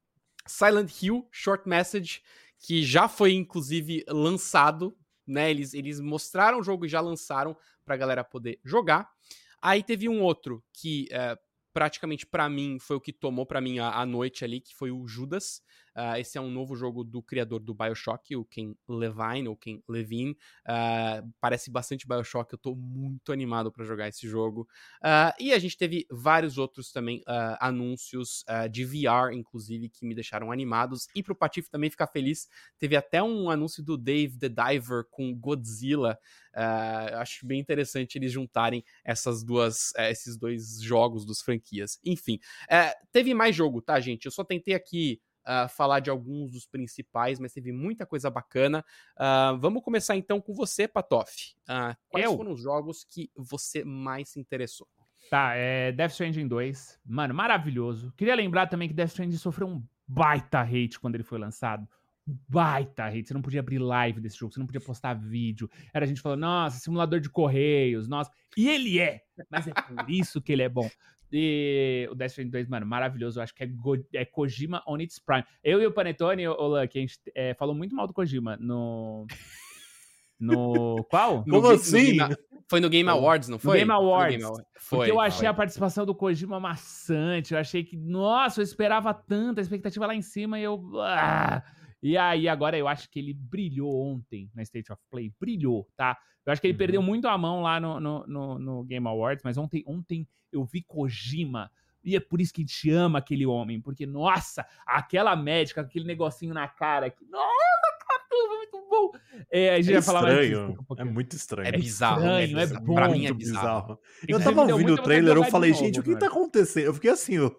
Silent Hill Short Message, que já foi inclusive lançado, né? Eles, eles mostraram o jogo e já lançaram pra galera poder jogar. Aí teve um outro que praticamente para mim foi o que tomou para mim a, a, noite ali, que foi o Judas. Uh, esse é um novo jogo do criador do BioShock, o Ken Levine, ou Ken Levine. Uh, parece bastante BioShock, eu tô muito animado para jogar esse jogo. Uh, e a gente teve vários outros também anúncios de VR, inclusive, que me deixaram animados. E pro Patife também ficar feliz, teve até um anúncio do Dave the Diver com Godzilla. acho bem interessante eles juntarem essas duas, esses dois jogos dos franquias. Enfim, teve mais jogo, tá, gente? Eu só tentei aqui uh, falar de alguns dos principais, mas teve muita coisa bacana. Uh, vamos começar então com você, Patoff. Uh, quais Eu? foram os jogos que você mais se interessou? Tá, é Death Stranding 2. Mano, maravilhoso. Queria lembrar também que Death Stranding sofreu um baita hate quando ele foi lançado. Um baita hate. Você não podia abrir live desse jogo, você não podia postar vídeo. Era a gente falando, nossa, simulador de correios, nossa. E ele é, mas é por isso que ele é bom. E o Death Stranding 2, mano, maravilhoso. Eu acho que é, Go é Kojima on its prime. Eu e o Panetone, o Lucky, a gente é, falou muito mal do Kojima no. No. Qual? Como no, assim? No foi no Game Awards, não foi? No Game Awards. Game Awards. Foi, porque eu achei foi. a participação do Kojima maçante. Eu achei que, nossa, eu esperava tanto, a expectativa lá em cima e eu. Ah! E aí, agora eu acho que ele brilhou ontem na State of Play. Brilhou, tá? Eu acho que ele uhum. perdeu muito a mão lá no, no, no, no, Game Awards, mas ontem, ontem eu vi Kojima. E é por isso que a gente ama aquele homem, porque, nossa, aquela médica, aquele negocinho na cara, que, nossa, caramba, muito bom. É, a gente é falar estranho, mais é muito estranho. É bizarro, é, estranho, é, bizarro. é bom. Pra mim é bizarro. Eu tava ouvindo o trailer, eu falei, gente, o que tá acontecendo? Eu fiquei assim, o,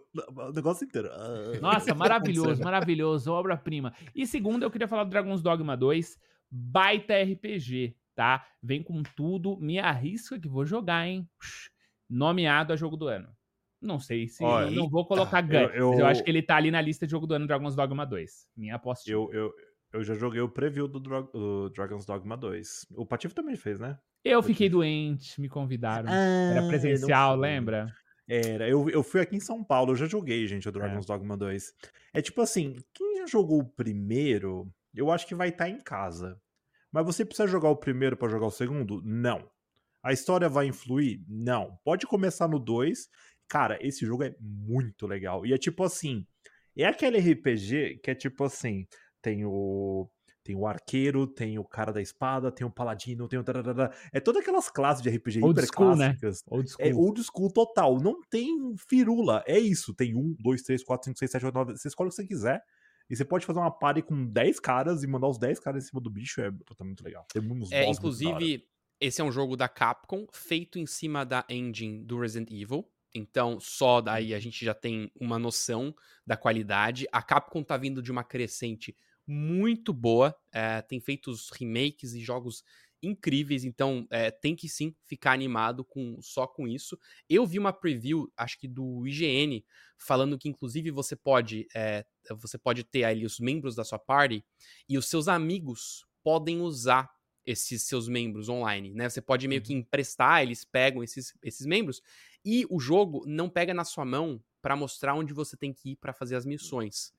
negócio inteiro. Ah, nossa, tá maravilhoso, maravilhoso, obra-prima. E segundo, eu queria falar do Dragon's Dogma 2, baita RPG, tá? Vem com tudo, me arrisca que vou jogar, hein? Nomeado a jogo do ano. Não sei se. Olha, não vou colocar Gun, eu, eu, mas eu acho que ele tá ali na lista de jogo do ano Dragon's Dogma 2. Minha aposta. Eu, eu, eu já joguei o preview do, do Dragon's Dogma 2. O Patife também fez, né? Eu fiquei doente, me convidaram. Ah, Era presencial, lembra? Era, eu, eu fui aqui em São Paulo, eu já joguei, gente, o é. Dragon's é. Dogma 2. É tipo assim, quem já jogou o primeiro, eu acho que vai estar tá em casa. Mas você precisa jogar o primeiro para jogar o segundo? Não. A história vai influir? Não. Pode começar no 2. Cara, esse jogo é muito legal. E é tipo assim, é aquele RPG que é tipo assim, tem o tem o arqueiro, tem o cara da espada, tem o paladino, tem o. É todas aquelas classes de RPG old hiper school, né? Old school. É old school total. Não tem firula. É isso. Tem um, dois, três, quatro, cinco, seis, sete, oito, nove. Você escolhe o que você quiser. E você pode fazer uma party com 10 caras e mandar os 10 caras em cima do bicho. É totalmente legal. Tem muitos é, inclusive, esse é um jogo da Capcom, feito em cima da engine do Resident Evil. Então, só daí a gente já tem uma noção da qualidade. A Capcom tá vindo de uma crescente muito boa. É, tem feito os remakes e jogos incríveis, então é, tem que sim ficar animado com só com isso. Eu vi uma preview, acho que do IGN, falando que inclusive você pode é, você pode ter ali os membros da sua party e os seus amigos podem usar esses seus membros online, né? Você pode meio que uhum. emprestar, eles pegam esses, esses membros e o jogo não pega na sua mão para mostrar onde você tem que ir para fazer as missões.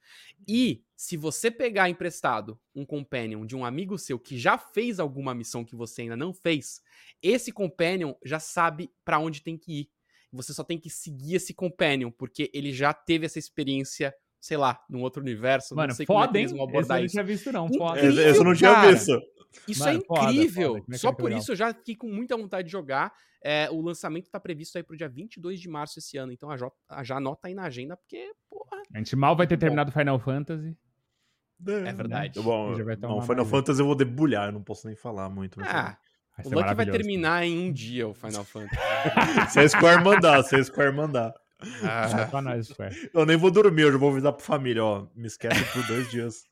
E se você pegar emprestado um companion de um amigo seu que já fez alguma missão que você ainda não fez, esse companion já sabe para onde tem que ir. Você só tem que seguir esse companion, porque ele já teve essa experiência sei lá, num outro universo. Mano, não sei foda, como é que eles vão abordar isso. Eu não tinha visto, não. Foda. Esse eu não tinha cara. visto. Isso é Mano, é incrível. Foda, foda. Só por isso eu já fiquei com muita vontade de jogar. É, o lançamento tá previsto aí pro dia 22 de março esse ano. Então já anota aí na agenda, porque, porra. A gente mal vai ter terminado Final Fantasy. É, é verdade. Bom, não, Final Fantasy eu vou debulhar, eu não posso nem falar muito. Ah, o Lucky vai terminar em um dia o Final Fantasy. se a Square mandar, se a Square mandar. Ah. Pra nós, Eu nem vou dormir, eu já vou avisar pra família, ó. Me esquece por dois dias.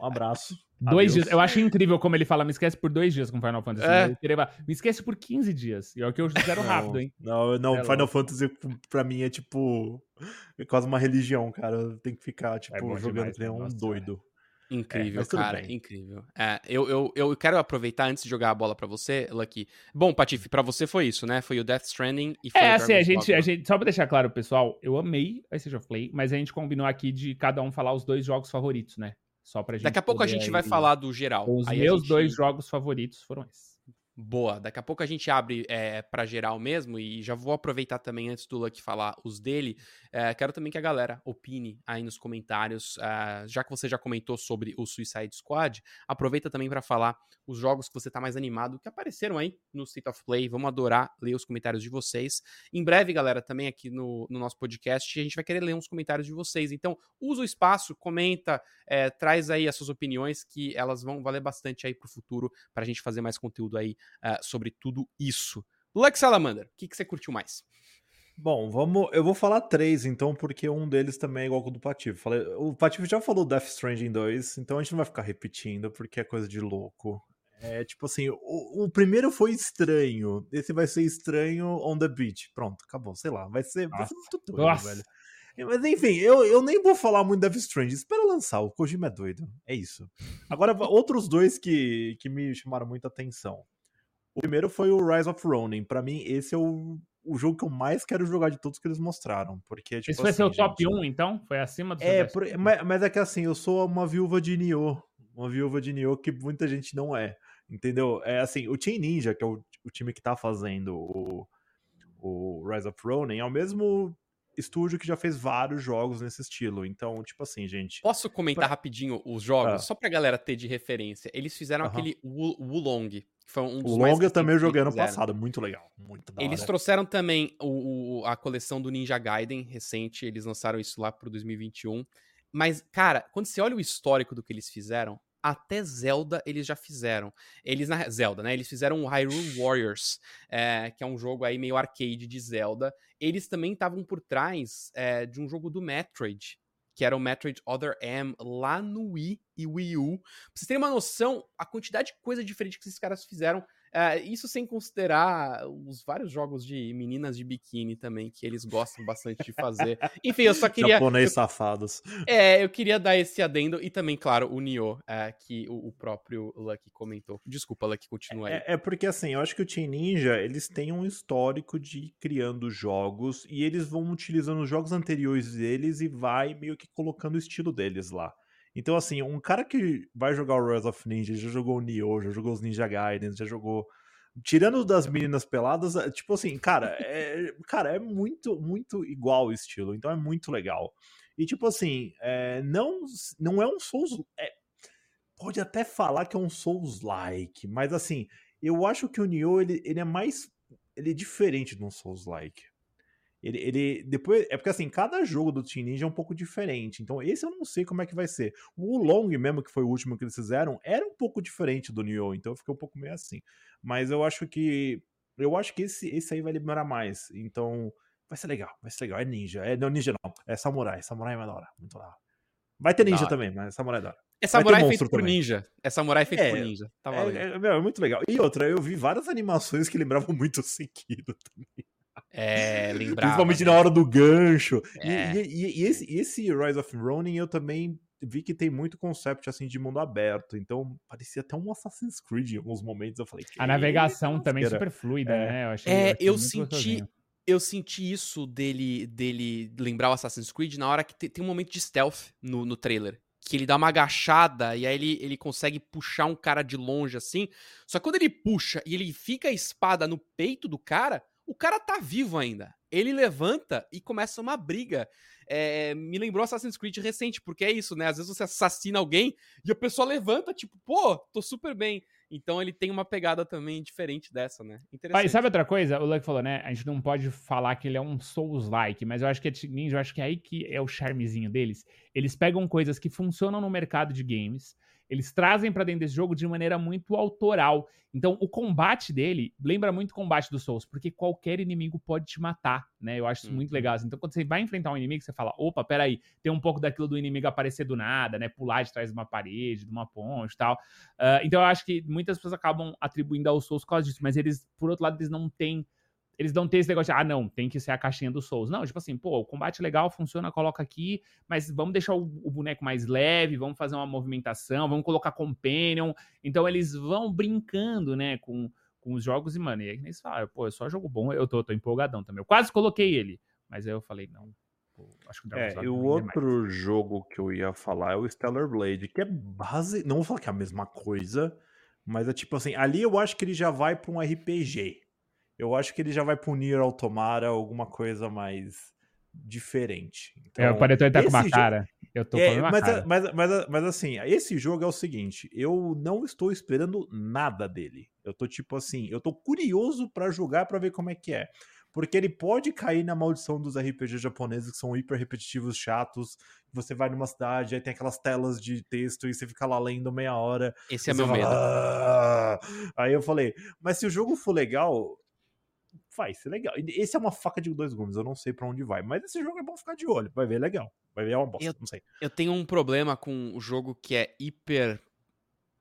Um abraço. Dois Adeus. dias. Eu acho incrível como ele fala, me esquece por dois dias com Final Fantasy. É. Eu queria Me esquece por 15 dias. E é o que eu zero rápido, hein? Não, não, É Final louco. Fantasy pra mim é tipo. É quase uma religião, cara. Tenho que ficar, tipo, bom jogando demais, que nem né? um Nossa doido. Incrível, mas tudo cara, incrível. É, eu, eu, eu quero aproveitar antes de jogar a bola pra você, Lucky. Bom, Patife, pra você foi isso, né? Foi o Death Stranding e foi É, o assim, a gente, a gente. Só pra deixar claro, pessoal, eu amei a Stage of Play, mas a gente combinou aqui de cada um falar os dois jogos favoritos, né? Só pra gente. Daqui a pouco a gente vai aí- falar do geral. Os Aí meus gente- dois jogos favoritos foram esses. Boa, daqui a pouco a gente abre é, para geral mesmo e já vou aproveitar também antes do Lucky falar os dele. É, quero também que a galera opine aí nos comentários, ah, já que você já comentou sobre o Suicide Squad, aproveita também para falar os jogos que você tá mais animado, que apareceram aí no State of Play. Vamos adorar ler os comentários de vocês. Em breve, galera, também aqui no, no nosso podcast, a gente vai querer ler uns comentários de vocês. Então, usa o espaço, comenta, é, traz aí as suas opiniões, que elas vão valer bastante aí pro futuro, pra gente fazer mais conteúdo aí sobre tudo isso. Lux Salamander, o que, que você curtiu mais? Bom, vamos. Eu vou falar três, então, porque um deles também é igual ao do Patife. Falei, o Patife já falou Death Stranding 2, então a gente não vai ficar repetindo, porque é coisa de louco. É tipo assim, o, o primeiro foi estranho, esse vai ser estranho on the beach. Pronto, acabou, sei lá, vai ser, vai ser muito doido, Nossa. velho. Mas enfim, eu, eu nem vou falar muito Death Stranding, espera lançar, o Kojima é doido, é isso. Agora, outros dois que, que me chamaram muita atenção. O primeiro foi o Rise of Ronin, pra mim esse é o, o jogo que eu mais quero jogar de todos que eles mostraram, porque tipo Esse vai assim, ser o top gente, 1, então? Foi acima do É, por- mas, mas é que assim, eu sou uma viúva de Nioh, uma viúva de Nioh que muita gente não é, entendeu? É assim, o Team Ninja, que é o, o time que tá fazendo o, o Rise of Ronin, é o mesmo estúdio que já fez vários jogos nesse estilo. Então, tipo assim, gente. Posso comentar Pra- rapidinho os jogos, Ah. só pra galera ter de referência? Eles fizeram Aham. aquele Wu- Wulong, foi um dos O mais Long eu também que joguei ano passado, muito legal. Muito da Eles hora. trouxeram também o, o- a coleção do Ninja Gaiden recente, eles lançaram isso lá pro 2021. Mas, cara, quando você olha o histórico do que eles fizeram, até Zelda eles já fizeram. Eles na Zelda, né? Eles fizeram o Hyrule Warriors, é, que é um jogo aí meio arcade de Zelda. Eles também estavam por trás é, de um jogo do Metroid, que era o Metroid Other M lá no Wii e Wii U. Pra vocês terem uma noção, a quantidade de coisa diferente que esses caras fizeram é, isso sem considerar os vários jogos de meninas de biquíni também, que eles gostam bastante de fazer. Enfim, eu só queria. Japonês safados. É, eu queria dar esse adendo e também, claro, o Nioh, é, que o, o próprio Lucky comentou. Desculpa, Lucky, continua aí. É, é porque assim, eu acho que o Team Ninja, eles têm um histórico de ir criando jogos e eles vão utilizando os jogos anteriores deles e vai meio que colocando o estilo deles lá. Então assim, um cara que vai jogar o Rise of Ninja, já jogou o Nioh, já jogou os Ninja Gaiden, já jogou Tirando das meninas peladas, é, tipo assim, cara, é, cara, é muito, muito igual o estilo, então é muito legal. E tipo assim, é, não, não é um Souls. é, pode até falar que é um Souls-like, mas assim, eu acho que o Nioh ele, ele é mais. Ele é diferente de um Souls-like. Ele, ele. Depois. É porque assim, cada jogo do Team Ninja é um pouco diferente. Então, esse eu não sei como é que vai ser. O Long mesmo, que foi o último que eles fizeram, era um pouco diferente do Nioh, então eu fiquei um pouco meio assim. Mas eu acho que. Eu acho que esse, esse aí vai demorar mais. Então. Vai ser legal, vai ser legal. É ninja. É, não, ninja não. É samurai. Samurai é mais da hora. Muito da hora. Vai ter ninja também, mas samurai é da hora. É samurai feito por também. ninja. É samurai feito É, por ninja. Tá É, é, é muito legal. E outra, eu vi várias animações que lembravam muito o Sekiro também. É, lembrar. Principalmente na hora do gancho. E- É. E, e- e esse, e esse Rise of Ronin eu também vi que tem muito concept assim de mundo aberto. Então parecia até um Assassin's Creed em alguns momentos. Eu falei, A navegação "Eita, também lasqueira." super fluida, É. né? Eu achei, É, achei eu muito senti, gostosinho. eu senti isso dele, dele lembrar o Assassin's Creed na hora que te- tem um momento de stealth no, no trailer. Que ele dá uma agachada e aí ele, ele consegue puxar um cara de longe assim. Só que quando ele puxa e ele fica a espada no peito do cara, o cara tá vivo ainda. Ele levanta e começa uma briga. É, me lembrou Assassin's Creed recente, porque é isso, né? Às vezes você assassina alguém e a pessoa levanta, tipo, pô, tô super bem. Então ele tem uma pegada também diferente dessa, né? Interessante. e sabe outra coisa? O Luck falou, né? A gente não pode falar que ele é um Souls-like, mas eu acho que é eu acho que é aí que é o charmezinho deles. Eles pegam coisas que funcionam no mercado de games eles trazem para dentro desse jogo de maneira muito autoral. Então, o combate dele lembra muito o combate do Souls, porque qualquer inimigo pode te matar, né? Eu acho isso muito Uhum. legal. Então, quando você vai enfrentar um inimigo, você fala, opa, peraí, tem um pouco daquilo do inimigo aparecer do nada, né? Pular de trás de uma parede, de uma ponte e tal. Ah, então, eu acho que muitas pessoas acabam atribuindo ao Souls por causa disso, mas eles, por outro lado, eles não têm eles não têm esse negócio de, ah, não, tem que ser a caixinha do Souls. Não, tipo assim, pô, o combate legal funciona, coloca aqui, mas vamos deixar o, o boneco mais leve, vamos fazer uma movimentação, vamos colocar companion. Então eles vão brincando, né, com, com os jogos e, mano, e aí nem se fala, pô, é só jogo bom, eu tô, tô empolgadão também. Eu quase coloquei ele, mas aí eu falei, não, acho que o Dragon's É, e o outro jogo que eu ia falar é o Stellar Blade, que é base. Não vou falar que é a mesma coisa, mas é tipo assim, ali eu acho que ele já vai pra um RPG. Eu acho que ele já vai pro Nier Automata, alguma coisa mais diferente. É, o Panetone tá com uma cara. Eu tô com a É, mesma mas, cara. mas, mas, mas assim, esse jogo é o seguinte, eu não estou esperando nada dele. Eu tô tipo assim, eu tô curioso pra jogar pra ver como é que é. Porque ele pode cair na maldição dos RPGs japoneses que são hiper repetitivos, chatos. Você vai numa cidade, aí tem aquelas telas de texto e você fica lá lendo meia hora. Esse é meu fala, medo. "Ah". Aí eu falei, mas se o jogo for legal, vai ser legal. Esse é uma faca de dois gumes, eu não sei pra onde vai. Mas esse jogo é bom ficar de olho, vai ver é legal. Vai ver é uma bosta, Eu- não sei. Eu tenho um problema com o jogo que é hiper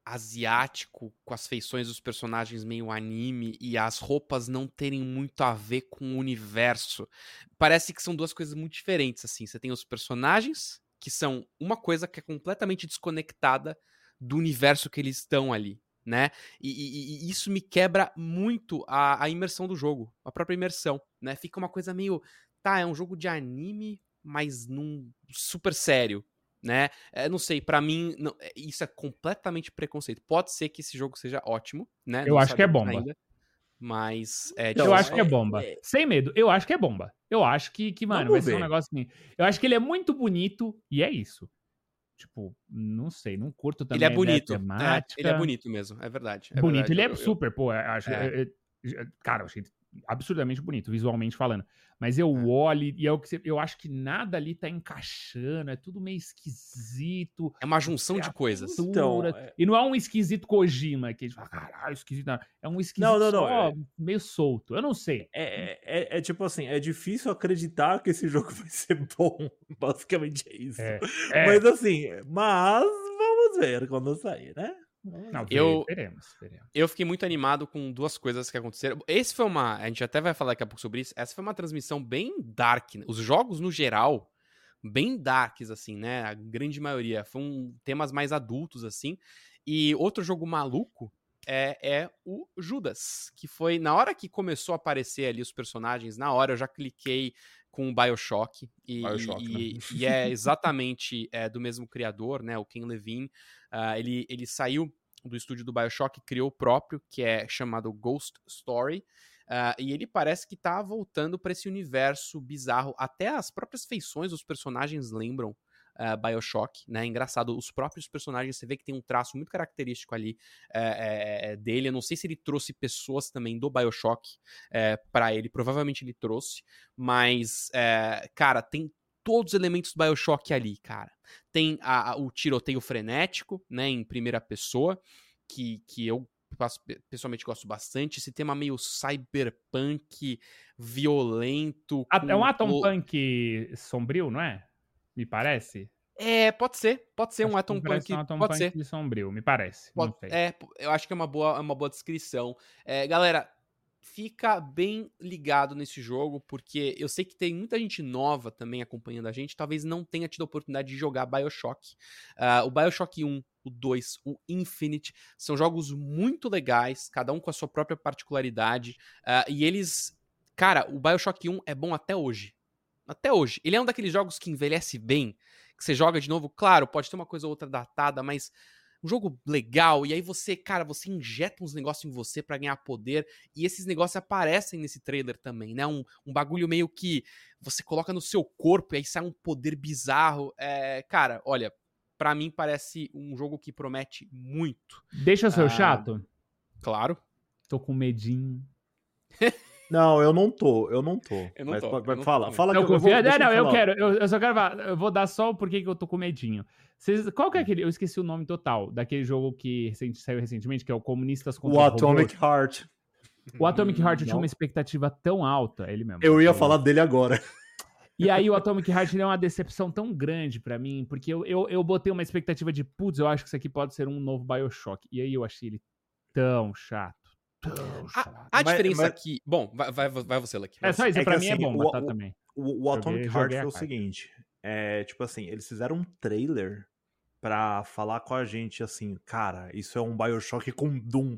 asiático, com as feições dos personagens meio anime e as roupas não terem muito a ver com o universo. Parece que são duas coisas muito diferentes, assim. Você tem os personagens, que são uma coisa que é completamente desconectada do universo que eles estão ali, né? E, e- e isso me quebra muito a, a imersão do jogo, a própria imersão, né? Fica uma coisa meio, tá, é um jogo de anime, mas num super sério, né? É, não sei, pra mim não- é, isso é completamente preconceito. Pode ser que esse jogo seja ótimo, né? Eu Não acho que é bomba. ainda, mas é Então, eu acho que é é- bomba. é- Sem medo, eu acho que é bomba. Eu acho que, que mano, Vamos vai ser um ver. negócio assim. Eu acho que ele é muito bonito e é isso. Tipo, não sei, não curto também. Ele é bonito. É, ele é bonito mesmo, é verdade. é bonito, verdade, ele é eu- eu- super, pô, acho. É- cara, eu achei absurdamente bonito, visualmente falando. Mas eu É. olho e é o que você- eu acho que nada ali tá encaixando, é tudo meio esquisito. É uma junção de coisas. Então, é- E não é um esquisito Kojima, que a gente fala, caralho, esquisito. Não. É um esquisito não, não, só é- meio solto. Eu não sei. É, é, é tipo assim, é difícil acreditar que esse jogo vai ser bom. Basicamente é isso. É, é. Mas assim, mas vamos ver quando sair, né? Não, Eu- veremos, veremos. Eu fiquei muito animado com duas coisas que aconteceram. Esse foi uma. A gente até vai falar daqui a pouco sobre isso. Essa foi uma transmissão bem dark. né? Os jogos, no geral, bem darks, assim, né? A grande maioria. Foram temas mais adultos, assim. E outro jogo maluco é, é o Judas. Que foi. Na hora que começou a aparecer ali os personagens, na hora eu já cliquei com o Bioshock. E, Bioshock, e, né? e é exatamente é, do mesmo criador, né? O Ken Levine. Ah, ele, ele saiu do estúdio do Bioshock, criou o próprio, que é chamado Ghost Story. ah, e ele parece que tá voltando para esse universo bizarro. Até as próprias feições dos personagens lembram ah, Bioshock, né? Engraçado, os próprios personagens, você vê que tem um traço muito característico ali é, é, é, dele. Eu não sei se ele trouxe pessoas também do Bioshock é, para ele, provavelmente ele trouxe, mas, é, cara, tem todos os elementos do Bioshock ali, cara. Tem a- a- o tiroteio frenético, né, em primeira pessoa, que, que eu pessoalmente gosto bastante. Esse tema meio cyberpunk, violento. É um Atom Punk sombrio, não é? Me parece. É, pode ser, pode ser Acho um que Atom Punk, um Atom pode Punk ser. sombrio, me parece. Pode- é, eu acho que é uma boa, é uma boa descrição. É, galera, fica bem ligado nesse jogo, porque eu sei que tem muita gente nova também acompanhando a gente, talvez não tenha tido a oportunidade de jogar Bioshock. Ah, o Bioshock 1, o 2, o Infinite, são jogos muito legais, cada um com a sua própria particularidade, ah, e eles... Cara, o Bioshock 1 é bom até hoje. Até hoje. Ele é um daqueles jogos que envelhece bem, que você joga de novo, claro, pode ter uma coisa ou outra datada, mas um jogo legal, e aí você, cara, você injeta uns negócios em você pra ganhar poder, e esses negócios aparecem nesse trailer também, né? Um, um bagulho meio que você coloca no seu corpo e aí sai um poder bizarro. É, cara, olha, pra mim parece um jogo que promete muito. Deixa eu ser Ah. chato. Claro. Tô com medinho. Não, eu não tô, eu não tô. Eu não Mas tô, eu não tô fala, também. fala Não, que eu, vou, deixa não, eu quero. Eu, eu só quero falar. Eu vou dar só o porquê que eu tô com medinho. Vocês, qual que é aquele. Eu esqueci o nome total daquele jogo que recente- saiu recentemente, que é o Comunistas contra O Atomic Robôs. Heart. O Atomic Heart eu tinha Não. uma expectativa tão alta, ele mesmo. Eu ia falar dele agora. E aí o Atomic Heart ele é uma decepção tão grande pra mim, porque eu, eu, eu botei uma expectativa de, putz, eu acho que isso aqui pode ser um novo Bioshock. E aí eu achei ele tão chato. A Mas- diferença mas- aqui. Bom, vai, vai, vai você, Lucky. É só você. isso, é pra que mim é assim, bom o- botar o- também. O, o Atomic Joguei- Heart joguei a foi o seguinte. É, tipo assim, eles fizeram um trailer pra falar com a gente assim, cara, isso é um Bioshock com Doom.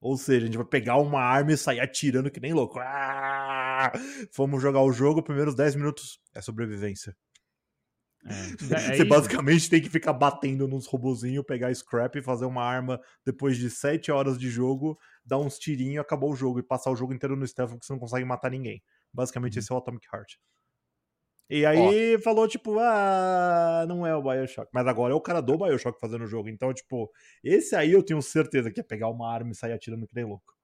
Ou seja, a gente vai pegar uma arma e sair atirando que nem louco. Ah! Fomos jogar o jogo, primeiros 10 minutos é sobrevivência. É. É Você isso. basicamente tem que ficar batendo nos robozinhos, pegar scrap e fazer uma arma depois de 7 horas de jogo, dar uns tirinhos, acabou o jogo e passar o jogo inteiro no stealth porque você não consegue matar ninguém. Basicamente Uhum. esse é o Atomic Heart. E aí falou, tipo, ah, não é o Bioshock. Mas agora é o cara do Bioshock fazendo o jogo. Então, tipo, esse aí eu tenho certeza que é pegar uma arma e sair atirando que nem louco.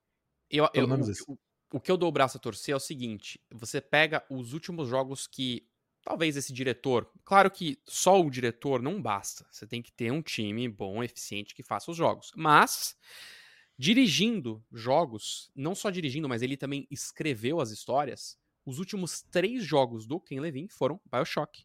Eu, Pelo eu- menos o, isso. o- o que eu dou o braço a torcer é o seguinte: você pega os últimos jogos que. Talvez esse diretor. Claro que só o diretor não basta. Você tem que ter um time bom, eficiente que faça os jogos. Mas, dirigindo jogos, não só dirigindo, mas ele também escreveu as histórias. Os últimos três jogos do Ken Levine foram Bioshock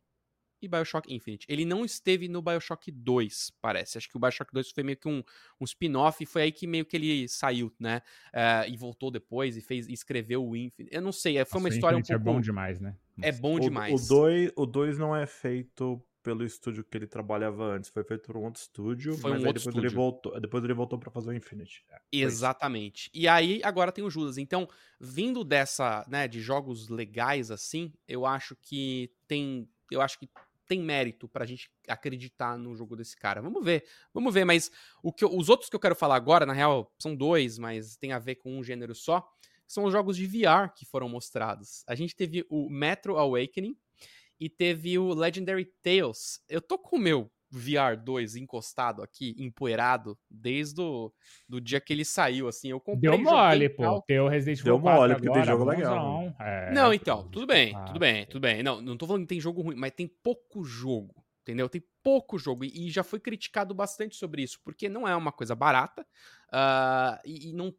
e Bioshock Infinite. Ele não esteve no Bioshock 2, parece. Acho que o Bioshock 2 foi meio que um, um spin-off e foi aí que meio que ele saiu, né? Eh, e voltou depois e fez e escreveu o Infinite. Eu não sei, é- foi uma Nossa, o história um Infinite pouco. É bom demais, né? É bom O- demais. O 2 o dois não é feito pelo estúdio que ele trabalhava antes, foi feito por um outro estúdio, Foi mas um aí outro depois ele estúdio. voltou, depois ele voltou para fazer o Infinite. É. Exatamente. E aí agora tem o Judas. Então, vindo dessa, né, de jogos legais assim, eu acho que tem, eu acho que tem mérito pra gente acreditar no jogo desse cara. Vamos ver, vamos ver. Mas o que eu- os outros que eu quero falar agora, na real, são dois, mas tem a ver com um gênero só. São os jogos de VR que foram mostrados. A gente teve o Metro Awakening e teve o Legendary Tales. Eu tô com o meu VR 2 encostado aqui, empoeirado, desde o do dia que ele saiu, assim. Eu comprei, Deu mole, pô. o Resident Deu Evil 4 mole, porque tem agora, jogo legal, bonzão. É, Não, então, tudo bem, ah, tudo bem, tudo bem. Não, não tô falando que tem jogo ruim, mas tem pouco jogo, entendeu? Tem pouco jogo. E, e já foi criticado bastante sobre isso, porque não é uma coisa barata ah, e, e não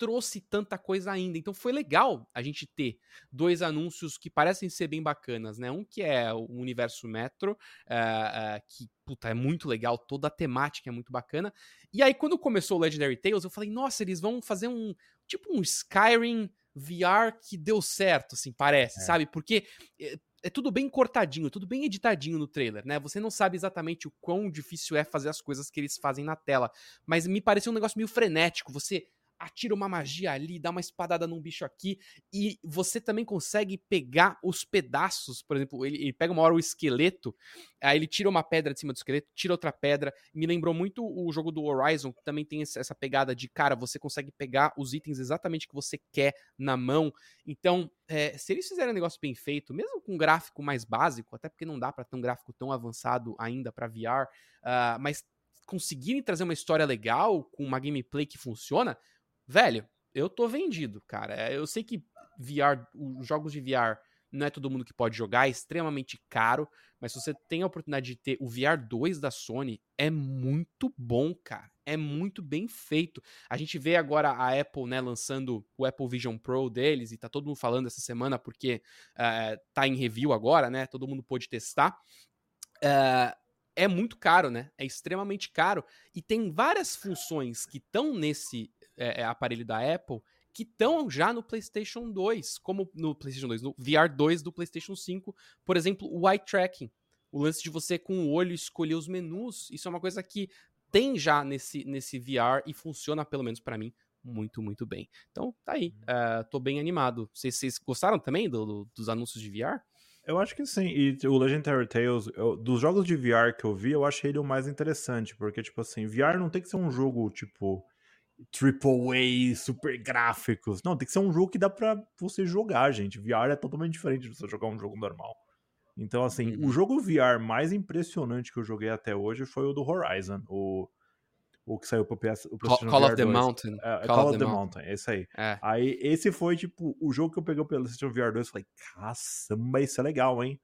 trouxe tanta coisa ainda. Então foi legal a gente ter dois anúncios que parecem ser bem bacanas, né? Um que é o universo Metro, ah, ah, que, puta, é muito legal, toda a temática é muito bacana. E aí, quando começou o Legendary Tales, eu falei, nossa, eles vão fazer um, tipo um Skyrim VR que deu certo, assim, parece, É. sabe? Porque é, é tudo bem cortadinho, tudo bem editadinho no trailer, né? Você não sabe exatamente o quão difícil é fazer as coisas que eles fazem na tela, mas me pareceu um negócio meio frenético. Você atira uma magia ali, dá uma espadada num bicho aqui, e você também consegue pegar os pedaços, por exemplo, ele, ele pega uma hora o esqueleto, aí ele tira uma pedra de cima do esqueleto, tira outra pedra, me lembrou muito o jogo do Horizon, que também tem essa pegada de, cara, você consegue pegar os itens exatamente que você quer na mão. Então, é, se eles fizerem um negócio bem feito, mesmo com um gráfico mais básico, até porque não dá pra ter um gráfico tão avançado ainda pra VR, ah, mas conseguirem trazer uma história legal, com uma gameplay que funciona, velho, eu tô vendido, cara. É, Eu sei que VR, os jogos de VR não é todo mundo que pode jogar, é extremamente caro, mas se você tem a oportunidade de ter o VR 2 da Sony, é muito bom, cara. É muito bem feito. A gente vê agora a Apple, né, lançando o Apple Vision Pro deles, e tá todo mundo falando essa semana porque eh, tá em review agora, né? Todo mundo pôde testar. Eh, é muito caro, né? É extremamente caro. E tem várias funções que estão nesse eh, aparelho da Apple que estão já no PlayStation 2, como no PlayStation 2, no VR 2 do PlayStation 5, por exemplo, o eye tracking, o lance de você com o olho escolher os menus, isso é uma coisa que tem já nesse, nesse VR e funciona, pelo menos pra mim, muito, muito bem. Então, tá aí, eh, tô bem animado. Vocês, vocês gostaram também do- do- dos anúncios de VR? Eu acho que sim. E o Legendary Tales, eu- dos jogos de VR que eu vi, eu achei ele o mais interessante. Porque, tipo assim, VR não tem que ser um jogo, tipo, triple A, super gráficos. Não, tem que ser um jogo que dá pra você jogar, gente. VR é totalmente diferente de você jogar um jogo normal. Então, assim, Uhum. o jogo VR mais impressionante que eu joguei até hoje foi o do Horizon. O, o que saiu pro, PS, o Call, Call of the Mountain. É, Call, Call, of the, the Mountain, esse aí. É. Aí esse foi, tipo, o jogo que eu peguei pelo PlayStation VR 2, falei, caçamba, isso é legal, hein?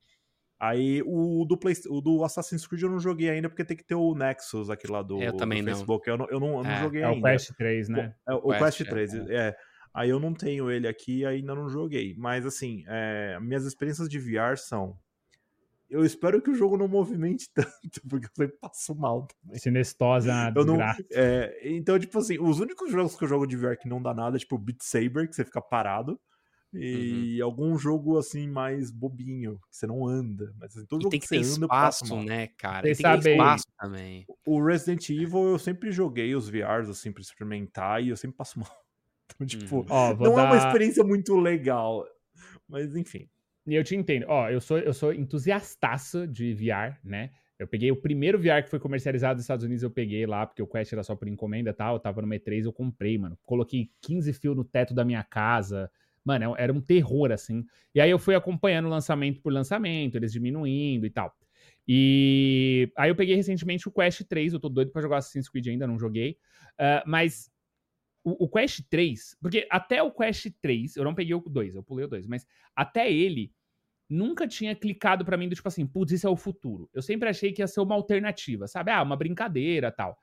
Aí o do, Play, o do Assassin's Creed eu não joguei ainda, porque tem que ter o Nexus, aquele lá do, eu também do Facebook. Não. Eu não, eu não, eu não é. joguei é ainda. É o Quest 3, né? O, é, o, Quest, Quest 3, é. é. Aí eu não tenho ele aqui e ainda não joguei. Mas assim, é, minhas experiências de VR são eu espero que o jogo não movimente tanto, porque eu sempre passo mal também. Cinestosa, é eu não, é, Então, tipo assim, os únicos jogos que eu jogo de VR que não dá nada, é tipo Beat Saber, que você fica parado. E uhum. algum jogo assim mais bobinho, que você não anda. Mas assim, todo e jogo tem que, que você anda, espaço, né, cara? Tem, tem que ter espaço também. O Resident Evil eu sempre joguei os VRs assim pra experimentar e eu sempre passo mal. Então, tipo, uhum. oh, não dar... é uma experiência muito legal. Mas enfim. E eu te entendo. Ó, eu sou, eu sou entusiastaço de VR, né? Eu peguei o primeiro VR que foi comercializado nos Estados Unidos, eu peguei lá, porque o Quest era só por encomenda e tal. Eu tava no E3, eu comprei, mano. Coloquei 15 fios no teto da minha casa. Mano, é era um terror, assim. E aí eu fui acompanhando lançamento por lançamento, eles diminuindo e tal. E aí eu peguei recentemente o Quest 3, eu tô doido pra jogar Assassin's Creed ainda, não joguei. Uh, mas o, o, Quest 3, porque até o Quest 3, eu não peguei o 2, eu pulei o 2, mas até ele nunca tinha clicado para mim do tipo assim, putz, isso é o futuro. Eu sempre achei que ia ser uma alternativa, sabe? Ah, uma brincadeira tal.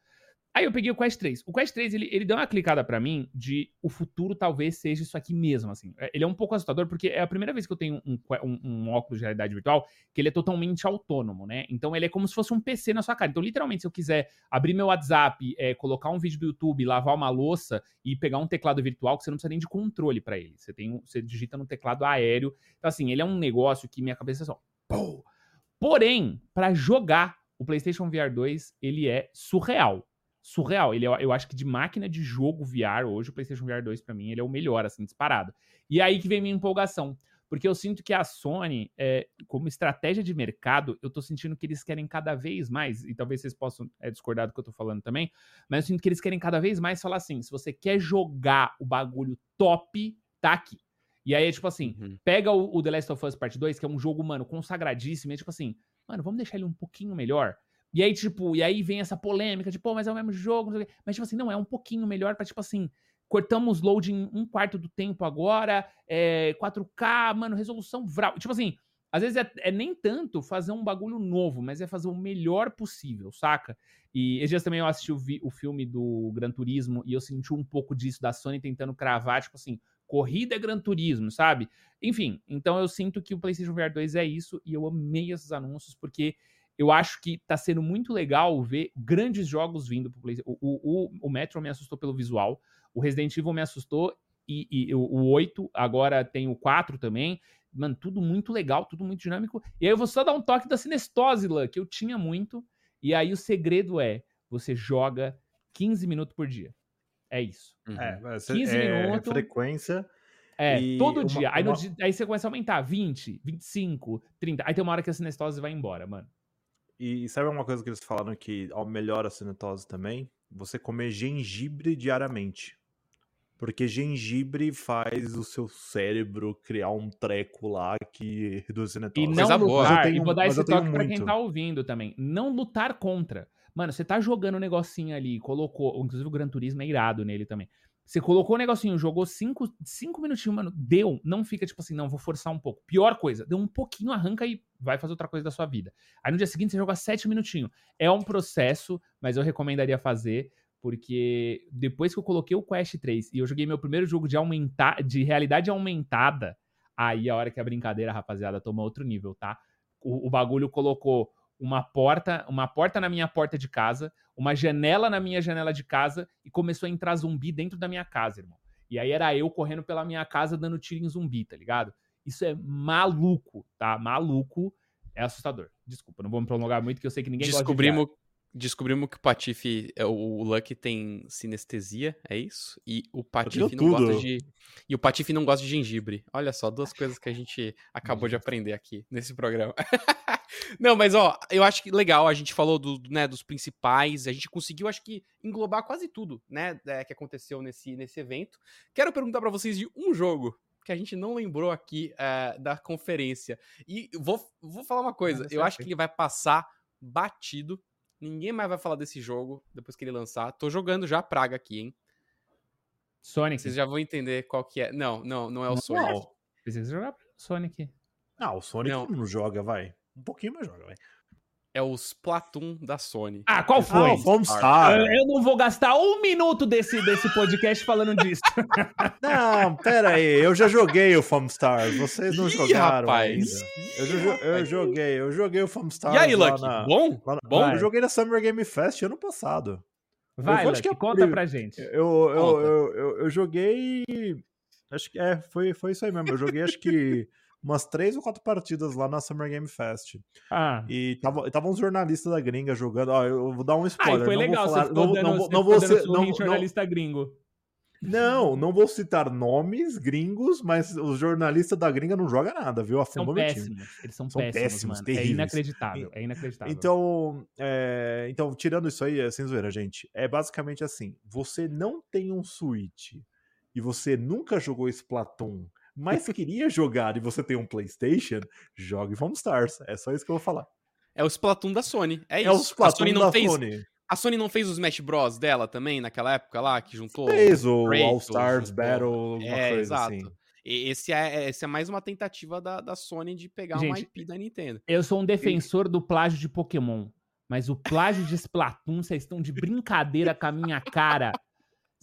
Aí eu peguei o Quest 3. O Quest 3, ele, ele deu uma clicada para mim de o futuro talvez seja isso aqui mesmo, assim. É, ele é um pouco assustador porque é a primeira vez que eu tenho um, um, um, óculos de realidade virtual que ele é totalmente autônomo, né? Então ele é como se fosse um PC na sua cara. Então, literalmente, se eu quiser abrir meu WhatsApp, é, colocar um vídeo do YouTube, lavar uma louça e pegar um teclado virtual, que você não precisa nem de controle para ele. Você tem você digita no teclado aéreo. Então, assim, ele é um negócio que minha cabeça é só... Pô! Porém, para jogar o PlayStation VR 2, ele é surreal surreal. Ele, é, eu acho que de máquina de jogo VR hoje, o PlayStation VR 2 para mim, ele é o melhor, assim, disparado. E aí que vem minha empolgação. Porque eu sinto que a Sony, é, como estratégia de mercado, eu tô sentindo que eles querem cada vez mais, e talvez vocês possam é, discordar do que eu tô falando também, mas eu sinto que eles querem cada vez mais falar assim: se você quer jogar o bagulho top, tá aqui. E aí é tipo assim: uhum. pega o, o, The Last of Us Part 2, que é um jogo, mano, consagradíssimo, e é tipo assim, mano, vamos deixar ele um pouquinho melhor. E aí, tipo, e aí vem essa polêmica, tipo, pô, mas é o mesmo jogo, não sei o quê. Mas, tipo assim, não, é um pouquinho melhor pra, tipo assim, cortamos load em um quarto do tempo agora, é, 4K, mano, resolução vral. Tipo assim, às vezes é, é, nem tanto fazer um bagulho novo, mas é fazer o melhor possível, saca? E esses dias também eu assisti o, vi, o filme do Gran Turismo e eu senti um pouco disso da Sony tentando cravar, tipo assim, corrida é Gran Turismo, sabe? Enfim, então eu sinto que o PlayStation VR 2 é isso e eu amei esses anúncios porque eu acho que tá sendo muito legal ver grandes jogos vindo pro PlayStation. O, o, o Metro me assustou pelo visual, o Resident Evil me assustou, e, e o, o 8, agora tem o 4 também. Mano, tudo muito legal, tudo muito dinâmico. E aí eu vou só dar um toque da Cinestose, Lan, que eu tinha muito. E aí o segredo é, você joga 15 minutos por dia. É isso. Uhum. É, 15 é, minutos. frequência. É, todo uma, dia. Aí, uma... no, aí, você começa a aumentar 20, 25, 30. Aí tem uma hora que a cinestose vai embora, mano. E sabe uma coisa que eles falaram que melhora a cinetose também? Você comer gengibre diariamente. Porque gengibre faz o seu cérebro criar um treco lá que reduz a cinetose. E não lutar, tenho, e vou dar esse toque pra quem tá ouvindo também. Não lutar contra. Mano, você tá jogando um negocinho ali, colocou, inclusive o Gran Turismo é irado nele também. Você colocou o negocinho, jogou cinco, cinco minutinhos, mano, deu. Não fica tipo assim, não, vou forçar um pouco. Pior coisa, deu um pouquinho, arranca e vai fazer outra coisa da sua vida. Aí no dia seguinte você joga sete minutinhos. É um processo, mas eu recomendaria fazer, porque depois que eu coloquei o Quest 3 e eu joguei meu primeiro jogo de, aumentar, de realidade aumentada, aí a hora que a brincadeira, rapaziada, toma outro nível, tá? O, o bagulho colocou uma porta, uma porta na minha porta de casa, uma janela na minha janela de casa e começou a entrar zumbi dentro da minha casa, irmão. E aí era eu correndo pela minha casa dando tiro em zumbi, tá ligado? Isso é maluco, tá? Maluco. É assustador. Desculpa, não vou me prolongar muito, que eu sei que ninguém Descobrimos, gosta de Descobrimos que o Patife, é, o Lucky tem sinestesia, é isso? E o Patife não gosta de. E o Patife não gosta de gengibre. Olha só, duas coisas que a gente acabou de aprender aqui nesse programa. não, mas ó, eu acho que legal, a gente falou do, né, dos principais, a gente conseguiu, acho que, englobar quase tudo, né, é, que aconteceu nesse, nesse evento. Quero perguntar para vocês de um jogo que a gente não lembrou aqui uh, da conferência. E vou, vou falar uma coisa, eu acho que ele vai passar batido Ninguém mais vai falar desse jogo depois que ele lançar. Tô jogando já a praga aqui, hein? Sonic. Vocês já vão entender qual que é. Não, não, não é o Não. Sonic. Não, Precisa jogar Sonic. ah, o Sonic Não. não. joga, vai. Um pouquinho, mas joga, vai. É o Splatoon da Sony. Ah, qual foi? Ah, o Foamstar. Eu, eu não vou gastar um minuto desse, desse podcast falando disso. Não, pera aí, eu já joguei o Foamstar, vocês não Ih, jogaram rapaz. Eu, eu joguei, eu joguei o Foamstar e aí, lá Lucky? na- Bom? na- Bom? Eu joguei na Summer Game Fest ano passado. Vai, Lucky, que é conta pra gente. Eu, eu, Conta. eu, eu, eu joguei. Acho que é, foi, foi isso aí mesmo. Eu joguei acho que umas três ou quatro partidas lá na Summer Game Fest. Ah, E tava, tava uns jornalistas da gringa jogando. Ó, eu vou dar um ah spoiler. e foi não legal, vou falar, não, dando, não, não vou ser- não, em não, jornalista gringo. não, não vou citar nomes gringos, mas os jornalistas da gringa não jogam nada, viu? São Afundou time. péssimos. Eles são, São péssimos, péssimos, mano. terríveis. É inacreditável, é inacreditável. Então, é, então, tirando isso aí, é sem zoeira, gente. É basicamente assim: você não tem um Switch e você nunca jogou Splatoon, mas queria jogar e você tem um PlayStation, jogue Foam Stars. É só isso que eu vou falar. É o Splatoon da Sony. É, É, isso. o a Splatoon Sony não da fez. Sony. A Sony não fez os Smash Bros dela também naquela época lá que juntou. Fez o Kratos, All Stars juntou- Battle, alguma É, coisa exato. assim. Esse é, esse é mais uma tentativa da, da Sony de pegar uma Gente, IP da Nintendo. Eu sou um defensor do plágio de Pokémon, mas o plágio de Splatoon, vocês estão de brincadeira com a minha cara.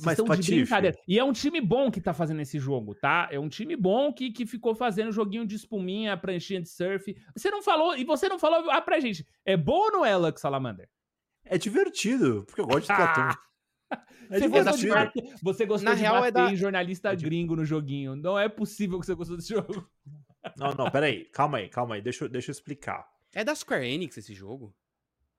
Vocês Mas, estão de Patife- brincadeira. E é um time bom que tá fazendo esse jogo, tá? É um time bom que, que ficou fazendo joguinho de espuminha, pranchinha de surf. Você não falou, e você não falou ah, pra gente, é bom ou não é, Lux Salamander? É divertido, porque eu gosto de Splatoon. É você gostou de divertido. bater, você gostou Na de real, é bater da- em jornalista é de- gringo no joguinho. Não é possível que você gostou desse jogo. Não, não, peraí. Calma aí, calma aí. Deixa, eu- deixa eu explicar. É da Square Enix esse jogo?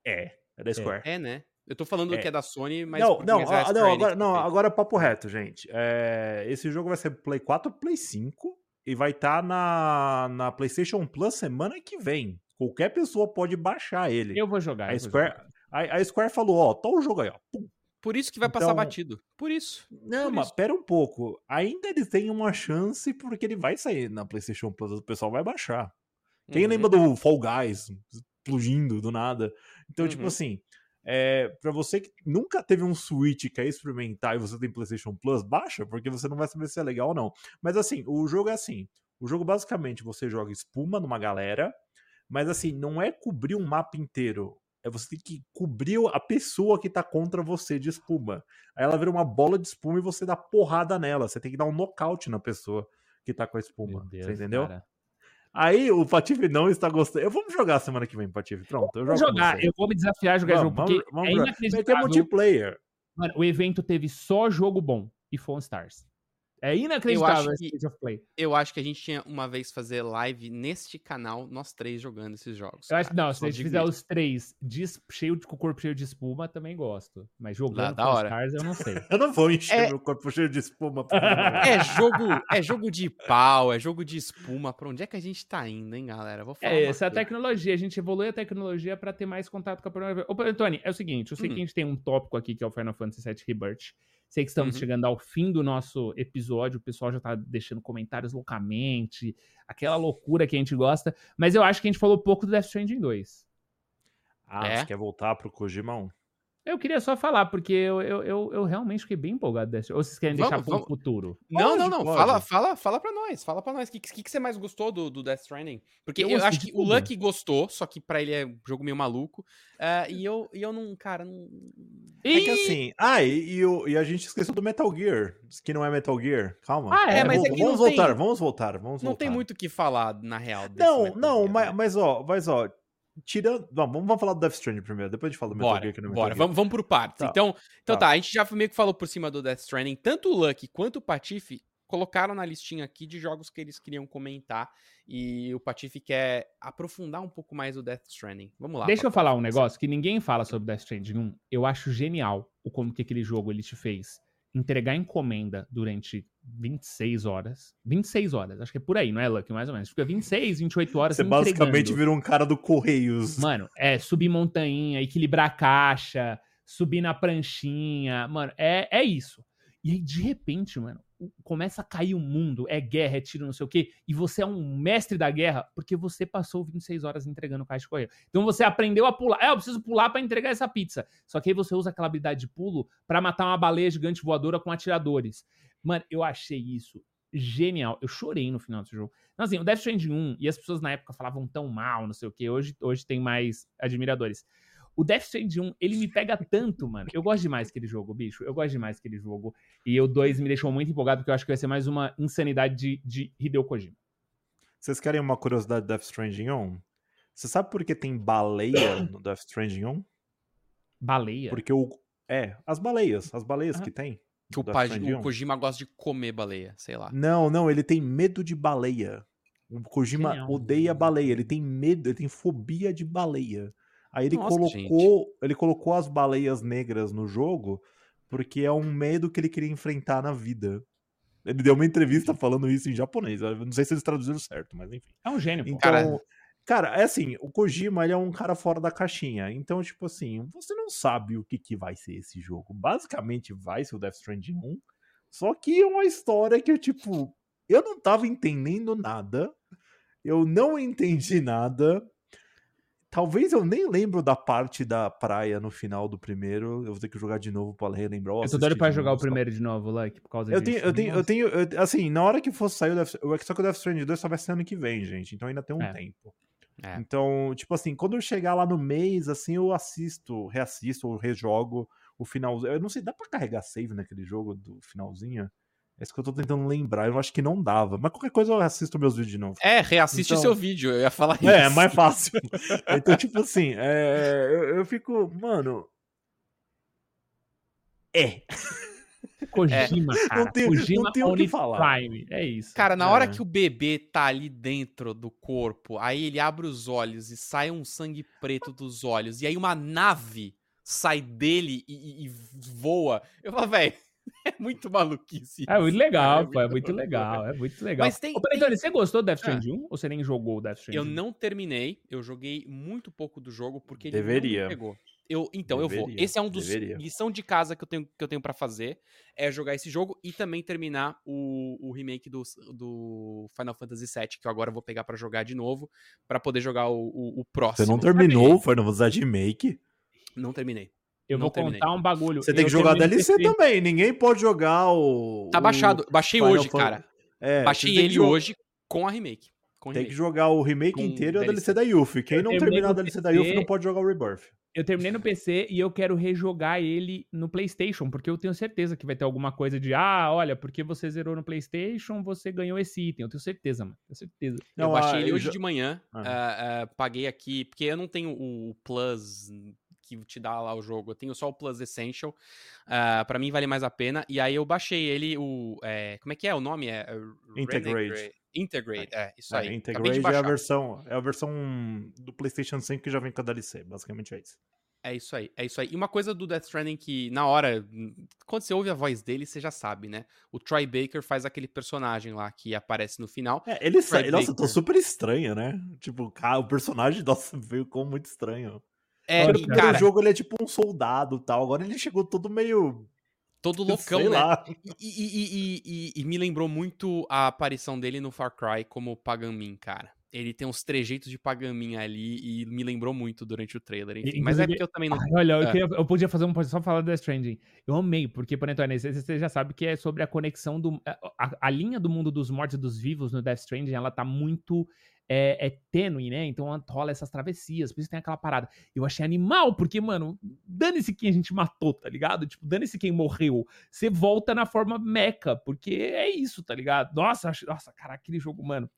É, é da Square. É, né? Eu tô falando É. que é da Sony, mas. não, não, é a não, agora, não, agora é papo reto, gente. É, esse jogo vai ser Play 4, Play 5 e vai estar na, na PlayStation Plus semana que vem. Qualquer pessoa pode baixar ele. Eu vou jogar. a, Square, jogar. a, a Square falou: Ó, tá o jogo aí, ó. Pum. Por isso que vai passar Então- batido. Por isso. Não, Por mas isso. pera um pouco. Ainda ele tem uma chance porque ele vai sair na PlayStation Plus. O pessoal vai baixar. Quem Uhum. lembra do Fall Guys explodindo do nada? Então, tipo Uhum. assim, é, para você que nunca teve um Switch e quer experimentar e você tem PlayStation Plus, baixa, porque você não vai saber se é legal ou não. Mas assim, o jogo é assim. O jogo basicamente você joga espuma numa galera, mas assim, não é cobrir um mapa inteiro. É você tem que cobrir a pessoa que tá contra você de espuma. Aí ela vira uma bola de espuma e você dá porrada nela. Você tem que dar um nocaute na pessoa que tá com a espuma. Deus, você entendeu? cara. Aí o Patife não está gostando. Eu vamos jogar semana que vem, Patife. Pronto, eu Vou jogo com jogar, eu vou me desafiar a jogar Vamos, jogo, porque vamos, vamos é jogar. Vai ter inacreditável. multiplayer. Mano, o evento teve só jogo bom e Phone Stars. É inacreditável acho esse que- State of Play. Eu acho que a gente tinha uma vez fazer live neste canal, nós três jogando esses jogos. Eu acho que cara. não, se Só a gente digo fizer isso. os três de, cheio de, com o corpo cheio de espuma, também gosto. Mas jogando da Phone hora. Stars eu não sei. Eu não vou encher É- meu corpo cheio de espuma. É jogo, é jogo de pau, é jogo de espuma. Pra onde é que a gente tá indo, hein, galera? Vou falar É, essa é a coisa. tecnologia. A gente evolui a tecnologia pra ter mais contato com a primeira Ô, Antônio, é o seguinte: eu sei Hum. que a gente tem um tópico aqui que é o Final Fantasy VII Rebirth. Sei que estamos Uhum. chegando ao fim do nosso episódio, o pessoal já tá deixando comentários loucamente, aquela loucura que a gente gosta, mas eu acho que a gente falou pouco do Death Stranding 2. Ah, É? você quer voltar pro Kojimão? Eu queria só falar, porque eu, eu, eu, eu realmente fiquei bem empolgado. do Death Stranding. Ou vocês querem deixar Vamos, para o vamos. futuro? Não, Pode, não, não. pode. Fala, fala, fala pra nós. Fala pra nós. O que, que, que você mais gostou do, do Death Stranding? Porque Eu eu, acho que o tudo. Lucky gostou, só que pra ele é um jogo meio maluco. ah, e, eu, e eu não, cara, não. É que assim. Ah, e, e o- e a gente esqueceu do Metal Gear. Que não é Metal Gear. Calma. Ah, é, mas vamos, é que vamos voltar, tem- vamos voltar, vamos Não voltar. tem muito o que falar, na real. desse Não, Metal não, Gear, mas, né? mas ó, mas ó, tirando. Vamos, vamos falar do Death Stranding primeiro, depois a gente fala do Metal Bora, Gear que não é bora. Gear. Vamos, vamos por partes. Tá. Então, então Tá. tá. a gente já meio que falou por cima do Death Stranding. Tanto o Lucky quanto o Patife colocaram na listinha aqui de jogos que eles queriam comentar. E o Patife quer aprofundar um pouco mais o Death Stranding. Vamos lá. Deixa eu falar um negócio que ninguém fala sobre Death Stranding 1. Eu acho genial o como que aquele jogo ele te fez entregar encomenda durante 26 horas. 26 horas, acho que é por aí, não é, Lucky? Mais ou menos. Fica 26, 28 horas Você basicamente virou um cara do Correios. Mano, é subir montanha, equilibrar a caixa, subir na pranchinha. Mano, é, é isso. E aí, de repente, mano, começa a cair o mundo, é guerra, é tiro, não sei o quê, e você é um mestre da guerra porque você passou 26 horas entregando caixa de correio. Então você aprendeu a pular. É, eu preciso pular para entregar essa pizza. Só que aí você usa aquela habilidade de pulo para matar uma baleia gigante voadora com atiradores. Mano, eu achei isso genial. Eu chorei no final desse jogo. Então, assim, o Death Stranding 1, e as pessoas na época falavam tão mal, não sei o que, hoje, hoje tem mais admiradores. O Death Stranding 1, ele me pega tanto, mano. Eu gosto demais daquele jogo, bicho. Eu gosto demais daquele jogo. E o 2 me deixou muito empolgado, porque eu acho que vai ser mais uma insanidade de, de Hideo Kojima. Vocês querem uma curiosidade do Death Stranding 1? Você sabe por que tem baleia no Death Stranding 1? Baleia? Porque o. É, as baleias. As baleias ah. que tem. Que o, pai, o Kojima gosta de comer baleia, sei lá. Não, não, ele tem medo de baleia. O Kojima Genial. odeia baleia, ele tem medo, ele tem fobia de baleia. Aí ele Nossa, colocou, gente. ele colocou as baleias negras no jogo porque é um medo que ele queria enfrentar na vida. Ele deu uma entrevista falando isso em japonês. Eu não sei se eles traduziram certo, mas enfim. É um gênio. Então, cara, cara, é assim, o Kojima ele é um cara fora da caixinha. Então, tipo assim, você não sabe o que, que vai ser esse jogo. Basicamente vai ser o Death Stranding 1. Só que é uma história que, tipo, eu não tava entendendo nada. Eu não entendi nada. Talvez eu nem lembro da parte da praia no final do primeiro. Eu vou ter que jogar de novo pra relembrar. Eu tô doido pra jogar o primeiro de novo, like, por causa eu disso. Tenho, eu tenho, eu tenho, eu, assim, na hora que fosse sair o Death, só que o Death Stranding 2 só vai ser ano que vem, gente. Então ainda tem um é. tempo. É. Então, tipo assim, quando eu chegar lá no mês, assim, eu assisto, reassisto ou rejogo o final. Eu não sei, dá pra carregar save naquele jogo do finalzinho? É isso que eu tô tentando lembrar. Eu acho que não dava. Mas qualquer coisa eu assisto meus vídeos de novo. É, reassiste então... seu vídeo. Eu ia falar isso. É, é mais fácil. então, tipo assim, é, eu, eu fico. Mano. É. Kojima, é. cara. Não tem, Kojima não tem o que falar. Prime. É isso. Cara, na é. hora que o bebê tá ali dentro do corpo, aí ele abre os olhos e sai um sangue preto dos olhos, e aí uma nave sai dele e, e, e voa. Eu falo, velho. É muito maluquice. É muito legal, é pô. É muito legal. É muito legal. Mas tem. Ô, tem... você gostou do Death ah. Stranding 1 ou você nem jogou o Death Stranding? Eu não terminei. Eu joguei muito pouco do jogo porque ele Deveria. não me pegou. Eu, então, Deveria. eu vou. Esse é um dos Deveria. lição de casa que eu tenho que eu tenho para fazer é jogar esse jogo e também terminar o, o remake do, do Final Fantasy VII que eu agora vou pegar para jogar de novo para poder jogar o, o, o, próximo. Você não terminou o Final Fantasy Remake? Não terminei. Eu não vou terminei. contar um bagulho. Você tem que jogar DLC também. Ninguém pode jogar o. Tá baixado. Baixei Final hoje, Fan... cara. É, Baixei ele hoje com a remake. Com tem remake. que jogar o remake com inteiro e a DLC da Yuffie. Quem eu não terminar a DLC PC, da Yuffie não pode jogar o Rebirth. Eu terminei no PC e eu quero rejogar ele no PlayStation, porque eu tenho certeza que vai ter alguma coisa de, ah, olha, porque você zerou no PlayStation, você ganhou esse item. Eu tenho certeza, mano. Tenho certeza. Não, eu baixei ah, ele hoje já... de manhã, uh, uh, paguei aqui, porque eu não tenho o Plus que te dá lá o jogo. Eu tenho só o Plus Essential. Uh, para mim vale mais a pena. E aí eu baixei ele, o. É, como é que é o nome? É, é Integrate. Integrate, é, isso é, aí. Integrate é a versão, é a versão do PlayStation 5 que já vem com a DLC, basicamente é isso. É isso aí, é isso aí. E uma coisa do Death Stranding que, na hora, quando você ouve a voz dele, você já sabe, né? O Troy Baker faz aquele personagem lá que aparece no final. É, ele sai. Nossa, tô super estranho, né? Tipo, o personagem, nossa, veio como muito estranho. É, primeiro cara, jogo ele é tipo um soldado tal. Agora ele chegou todo meio. Todo loucão, né? E, e, e, e, me lembrou muito a aparição dele no Far Cry como Pagamin, cara. Ele tem uns trejeitos de Pagamin ali e me lembrou muito durante o trailer, enfim. Mas é porque eu também não. olha, eu, é. queria, eu, podia fazer um. Só falar do Death Stranding. Eu amei, porque, por exemplo, você já sabe que é sobre a conexão do. A, a linha do mundo dos mortos e dos vivos no Death Stranding, ela tá muito é, é tênue, né? Então rola essas travessias, por isso tem aquela parada. Eu achei animal, porque, mano, dane-se quem a gente matou, tá ligado? Tipo, dane-se quem morreu. Você volta na forma meca, porque é isso, tá ligado? Nossa, nossa, cara, aquele jogo, mano.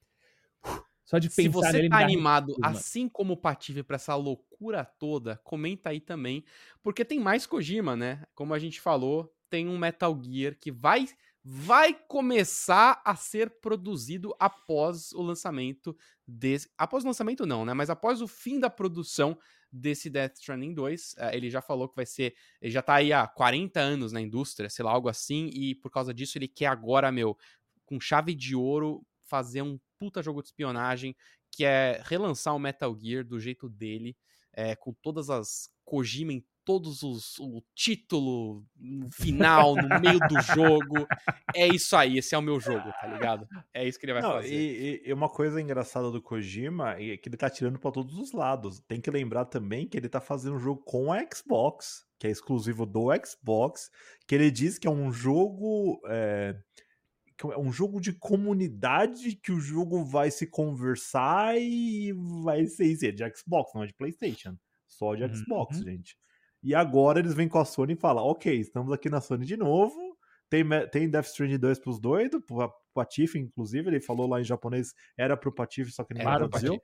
Só de pensar Se você tá animado, assim como o Patife, pra essa loucura toda, comenta aí também. Porque tem mais Kojima, né? Como a gente falou, tem um Metal Gear que vai vai começar a ser produzido após o lançamento desse. Após o lançamento, não, né? Mas após o fim da produção desse Death Stranding 2. Eh, ele já falou que vai ser. Ele já tá aí há 40 anos na indústria, sei lá, algo assim, e por causa disso ele quer agora, meu, com chave de ouro, fazer um puta jogo de espionagem, que é relançar o Metal Gear do jeito dele. é, com todas as Kojima todos os o título no final, no meio do jogo. É isso aí, esse é o meu jogo, tá ligado? É isso que ele vai Não, fazer. e, e- uma coisa engraçada do Kojima é que ele tá tirando pra todos os lados. Tem que lembrar também que ele tá fazendo um jogo com a Xbox, que é exclusivo do Xbox, que ele diz que é um jogo. É, é um jogo de comunidade que o jogo vai se conversar e vai ser isso. É de Xbox, não é de PlayStation. Só de Uhum, Xbox, uhum. gente. E agora eles vêm com a Sony e falam: ok, estamos aqui na Sony de novo. Tem, tem Death Stranding 2 pros doidos, pro Patife, inclusive, ele falou lá em japonês, era pro Patife, só que ninguém Era traduziu.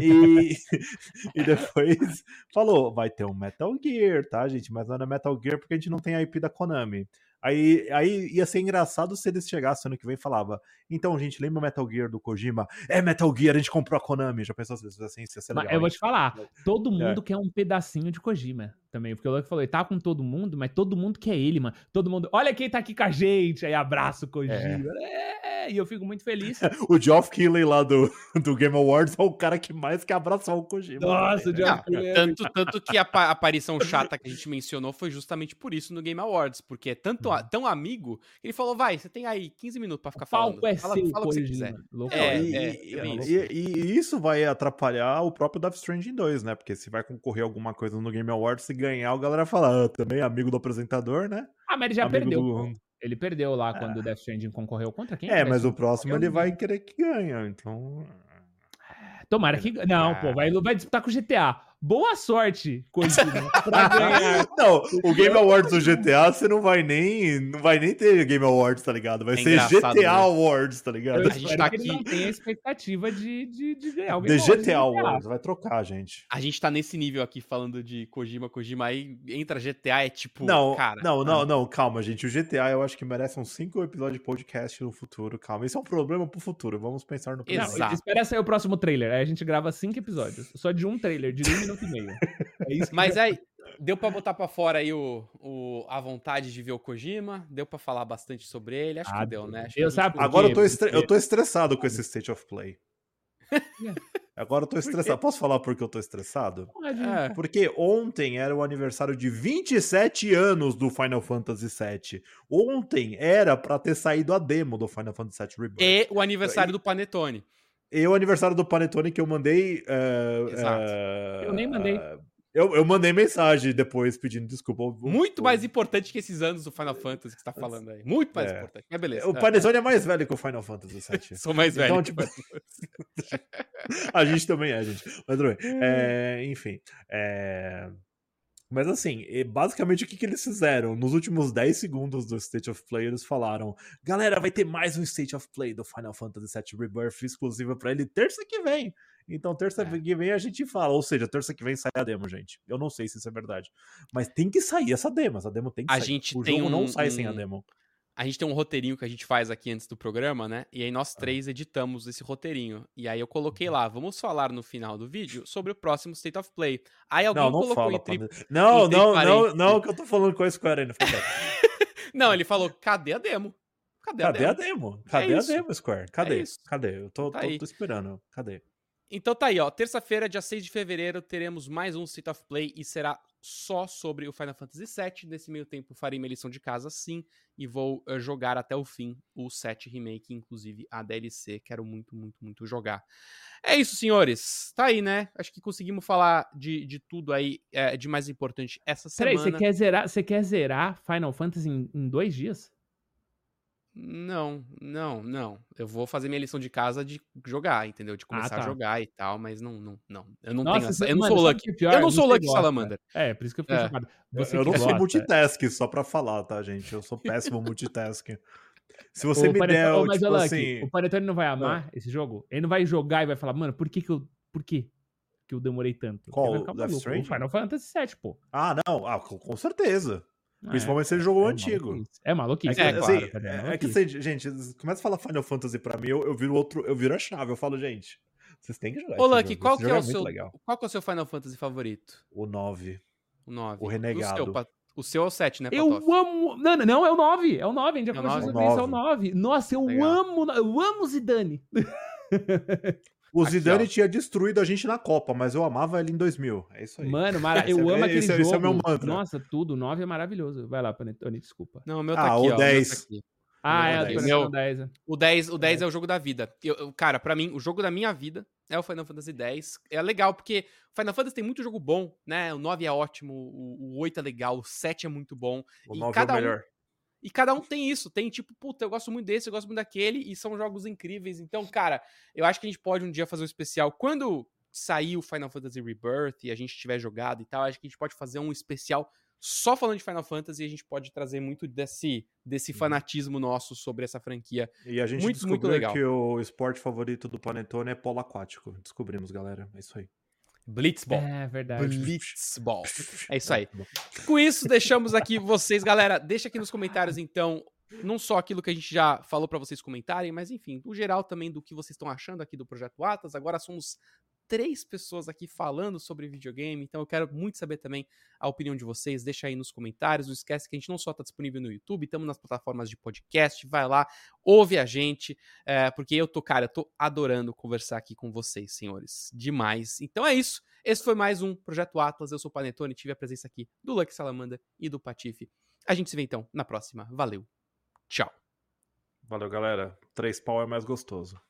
E, e depois falou, vai ter um Metal Gear, tá, gente? Mas não é Metal Gear porque a gente não tem a IP da Konami. Aí, aí ia ser engraçado se eles chegassem ano que vem e falava, então, gente, lembra o Metal Gear do Kojima? É Metal Gear, a gente comprou a Konami. Já pensou se eles fizessem isso? Ia ser Mas legal, eu vou te falar, todo É. mundo quer um pedacinho de Kojima também. Porque o Luke falou, ele tá com todo mundo, mas todo mundo quer ele, mano. Todo mundo, olha quem tá aqui com a gente. Aí abraço o Kojima. É, e eu fico muito feliz. O Geoff Keighley lá do, do Game Awards é o cara que mais quer abraçar o Kojima. Nossa, o né? Geoff Keighley é tanto, tanto que a apa- aparição chata que a gente mencionou foi justamente por isso no Game Awards, porque é tanto, a- tão amigo, que ele falou, vai, você tem aí 15 minutos pra ficar falando. é fala, seu, fala o que você quiser. Louco. É, e, é, e- é e- e- isso vai atrapalhar o próprio Death Stranding 2, né? Porque se vai concorrer alguma coisa no Game Awards, se ganhar, o galera fala, ah, também amigo do apresentador, né? Ah, mas ele já Amigo perdeu. do-. Ele perdeu lá quando o Death Stranding concorreu contra quem? É, mas o próximo ele vai querer que ganhe, então. Tomara que. Não, pô, vai, vai disputar com o GTA. Boa sorte, Kojima, pra ganhar. Não, o Game Awards do GTA, você não vai nem. Não vai nem ter Game Awards, tá ligado? Vai É ser GTA né? Awards, tá ligado? Eu A gente tá que ele não aqui- tenha expectativa de, de, de ganhar o The Game Awards do GTA Awards, vai trocar, gente. A gente tá nesse nível aqui falando de Kojima, Kojima, aí entra GTA, é tipo, Não, cara. não, não, não, calma, gente. O GTA eu acho que merece uns 5 episódios de podcast no futuro, calma. Isso é um problema pro futuro, vamos pensar no Não, presente. Exato. espera sair o próximo trailer. Aí a gente grava cinco episódios. Só de um trailer, de um minuto e meio. É isso que Mas aí, deu pra botar pra fora aí o, o, a vontade de ver o Kojima, deu pra falar bastante sobre ele, acho Ah, que deu, né? Eu sabe Agora eu tô, eu tô estressado com esse State of Play. Agora eu tô estressado. Posso falar por que eu tô estressado? É. Porque ontem era o aniversário de 27 anos do Final Fantasy VII. Ontem era pra ter saído a demo do Final Fantasy VII Rebirth. E o aniversário do Panetone. E o aniversário do Panetone que eu mandei. é, Exato. é, Eu nem mandei. Eu, eu mandei mensagem depois pedindo desculpa. Muito mais importante que esses anos do Final Fantasy que você tá falando aí. Muito mais É. importante. Mas beleza. O é. Panetone é mais velho que o Final Fantasy VII. Sou mais velho. Então, tipo, A gente também é, gente. Mas tudo bem. É, enfim. é, Mas assim, basicamente o que, que eles fizeram? Nos últimos 10 segundos do State of Play, eles falaram: Galera, vai ter mais um State of Play do Final Fantasy VII Rebirth exclusiva pra ele terça que vem. Então, terça É. que vem a gente fala. Ou seja, terça que vem sai a demo, gente. Eu não sei se isso é verdade. Mas tem que sair essa demo. Essa demo tem que A sair. gente o jogo não um- sai sem a um- demo. A gente tem um roteirinho que a gente faz aqui antes do programa, né? E aí Ah. nós três editamos esse roteirinho. E aí eu coloquei lá, vamos falar no final do vídeo sobre o próximo State of Play. Aí alguém Não, não colocou fala. entre... Não, entre não, não, não, que eu tô falando com a Square quieto. Não, ele falou, cadê a demo? Cadê, Cadê a a demo? demo? Cadê a isso. demo, Square? Cadê? isso. Cadê? Eu tô, Tá tô- tô esperando. Cadê? Então tá aí, ó. Terça-feira, dia 6 de fevereiro, teremos mais um State of Play e será só sobre o Final Fantasy VII. Nesse meio tempo, farei minha lição de casa sim e vou eh, jogar até o fim o 7 Remake, inclusive a DLC. Quero muito, muito, muito jogar. É isso, senhores. Tá aí, né? Acho que conseguimos falar de, de tudo aí eh, de mais importante essa Peraí, semana. você quer zerar, você quer zerar Final Fantasy em, em dois dias? Não, não, não. Eu vou fazer minha lição de casa de jogar, entendeu? De começar a tá. jogar e tal, mas não, não, não. Eu não Nossa, tenho essa. Eu não mano, sou Lucky. é pior? Eu não sou Lucky gosta. Salamander. É, por isso que eu fiquei É. chocado. Eu- Você eu não sou gosta. multitask, só pra falar, tá, gente? Eu sou péssimo multitask. Se você O me Panetone- der, Ô, mas, tipo Lucky, assim... o Panetone não vai amar esse jogo? Ele não vai jogar e vai falar, mano, por que que eu... Por que que eu demorei tanto? Qual? Death? O Final Fantasy VII, pô. Ah, não, ah, com, com É, Principalmente se ele jogou o é antigo. maluquice. É maluquice. É que, É, né? assim, claro, Tá vendo? é- é que maluquice. você, gente, começa a falar Final Fantasy pra mim, eu, eu viro outro, eu viro a chave, eu falo, gente, vocês têm que jogar Ô, Lucky, jogo, qual que é o seu. legal. Qual que é o seu Final Fantasy favorito? O 9. O 9. O Renegado. O seu, o seu é o 7, né, Eu Patof? amo. Não, não, não, é o 9. É o 9. A gente já É o conversou 9? sobre isso. É o 9. Nossa, eu Legal. amo. Eu amo Zidane. O Aqui, Zidane ó. tinha destruído a gente na Copa, mas eu amava ele em 2000. É isso aí. Mano, mara... Esse eu é- amo aquele esse é- jogo. esse é o meu mantra. Nossa, tudo. 9 é maravilhoso. Vai lá, Panetone, desculpa. Não, o meu tá Ah, aqui, o ó. meu 10. tá aqui. Ah, Meu é, tô Meu- pensando 10. né? O 10, o 10 é o jogo da vida. Eu- eu- cara, pra mim, o jogo da minha vida é o Final Fantasy X. É legal, porque o Final Fantasy tem muito jogo bom, né? O 9 é ótimo, o, o 8 é legal, o 7 é muito bom. O e 9 é cada o um- melhor. E cada um tem isso. Tem tipo, puta, eu gosto muito desse, eu gosto muito daquele, e são jogos incríveis. Então, cara, eu acho que a gente pode um dia fazer um especial. Quando sair o Final Fantasy Rebirth e a gente tiver jogado e tal, acho que a gente pode fazer um especial só falando de Final Fantasy e a gente pode trazer muito desse, desse Uhum. fanatismo nosso sobre essa franquia. E a gente Muito, descobriu muito legal. que o esporte favorito do Panetone é polo aquático. Descobrimos, galera. É isso aí. Blitzball. É verdade. Blitzball. É isso aí. Com isso, deixamos aqui vocês, galera. Deixa aqui nos comentários, então, não só aquilo que a gente já falou pra vocês comentarem, mas enfim, o geral também do que vocês estão achando aqui do Projeto Atlas. Agora somos três pessoas aqui falando sobre videogame, então eu quero muito saber também a opinião de vocês. Deixa aí nos comentários. Não esquece que a gente não só tá disponível no YouTube, estamos nas plataformas de podcast. Vai lá, ouve a gente, é, porque eu tô, cara, eu tô adorando conversar aqui com vocês, senhores. Demais. Então é isso. Esse foi mais um Projeto Atlas. Eu sou o Panetone, tive a presença aqui do Lucky Salamanda e do Patife. A gente se vê então na próxima. Valeu. Tchau. Valeu, galera. Três pau é mais gostoso.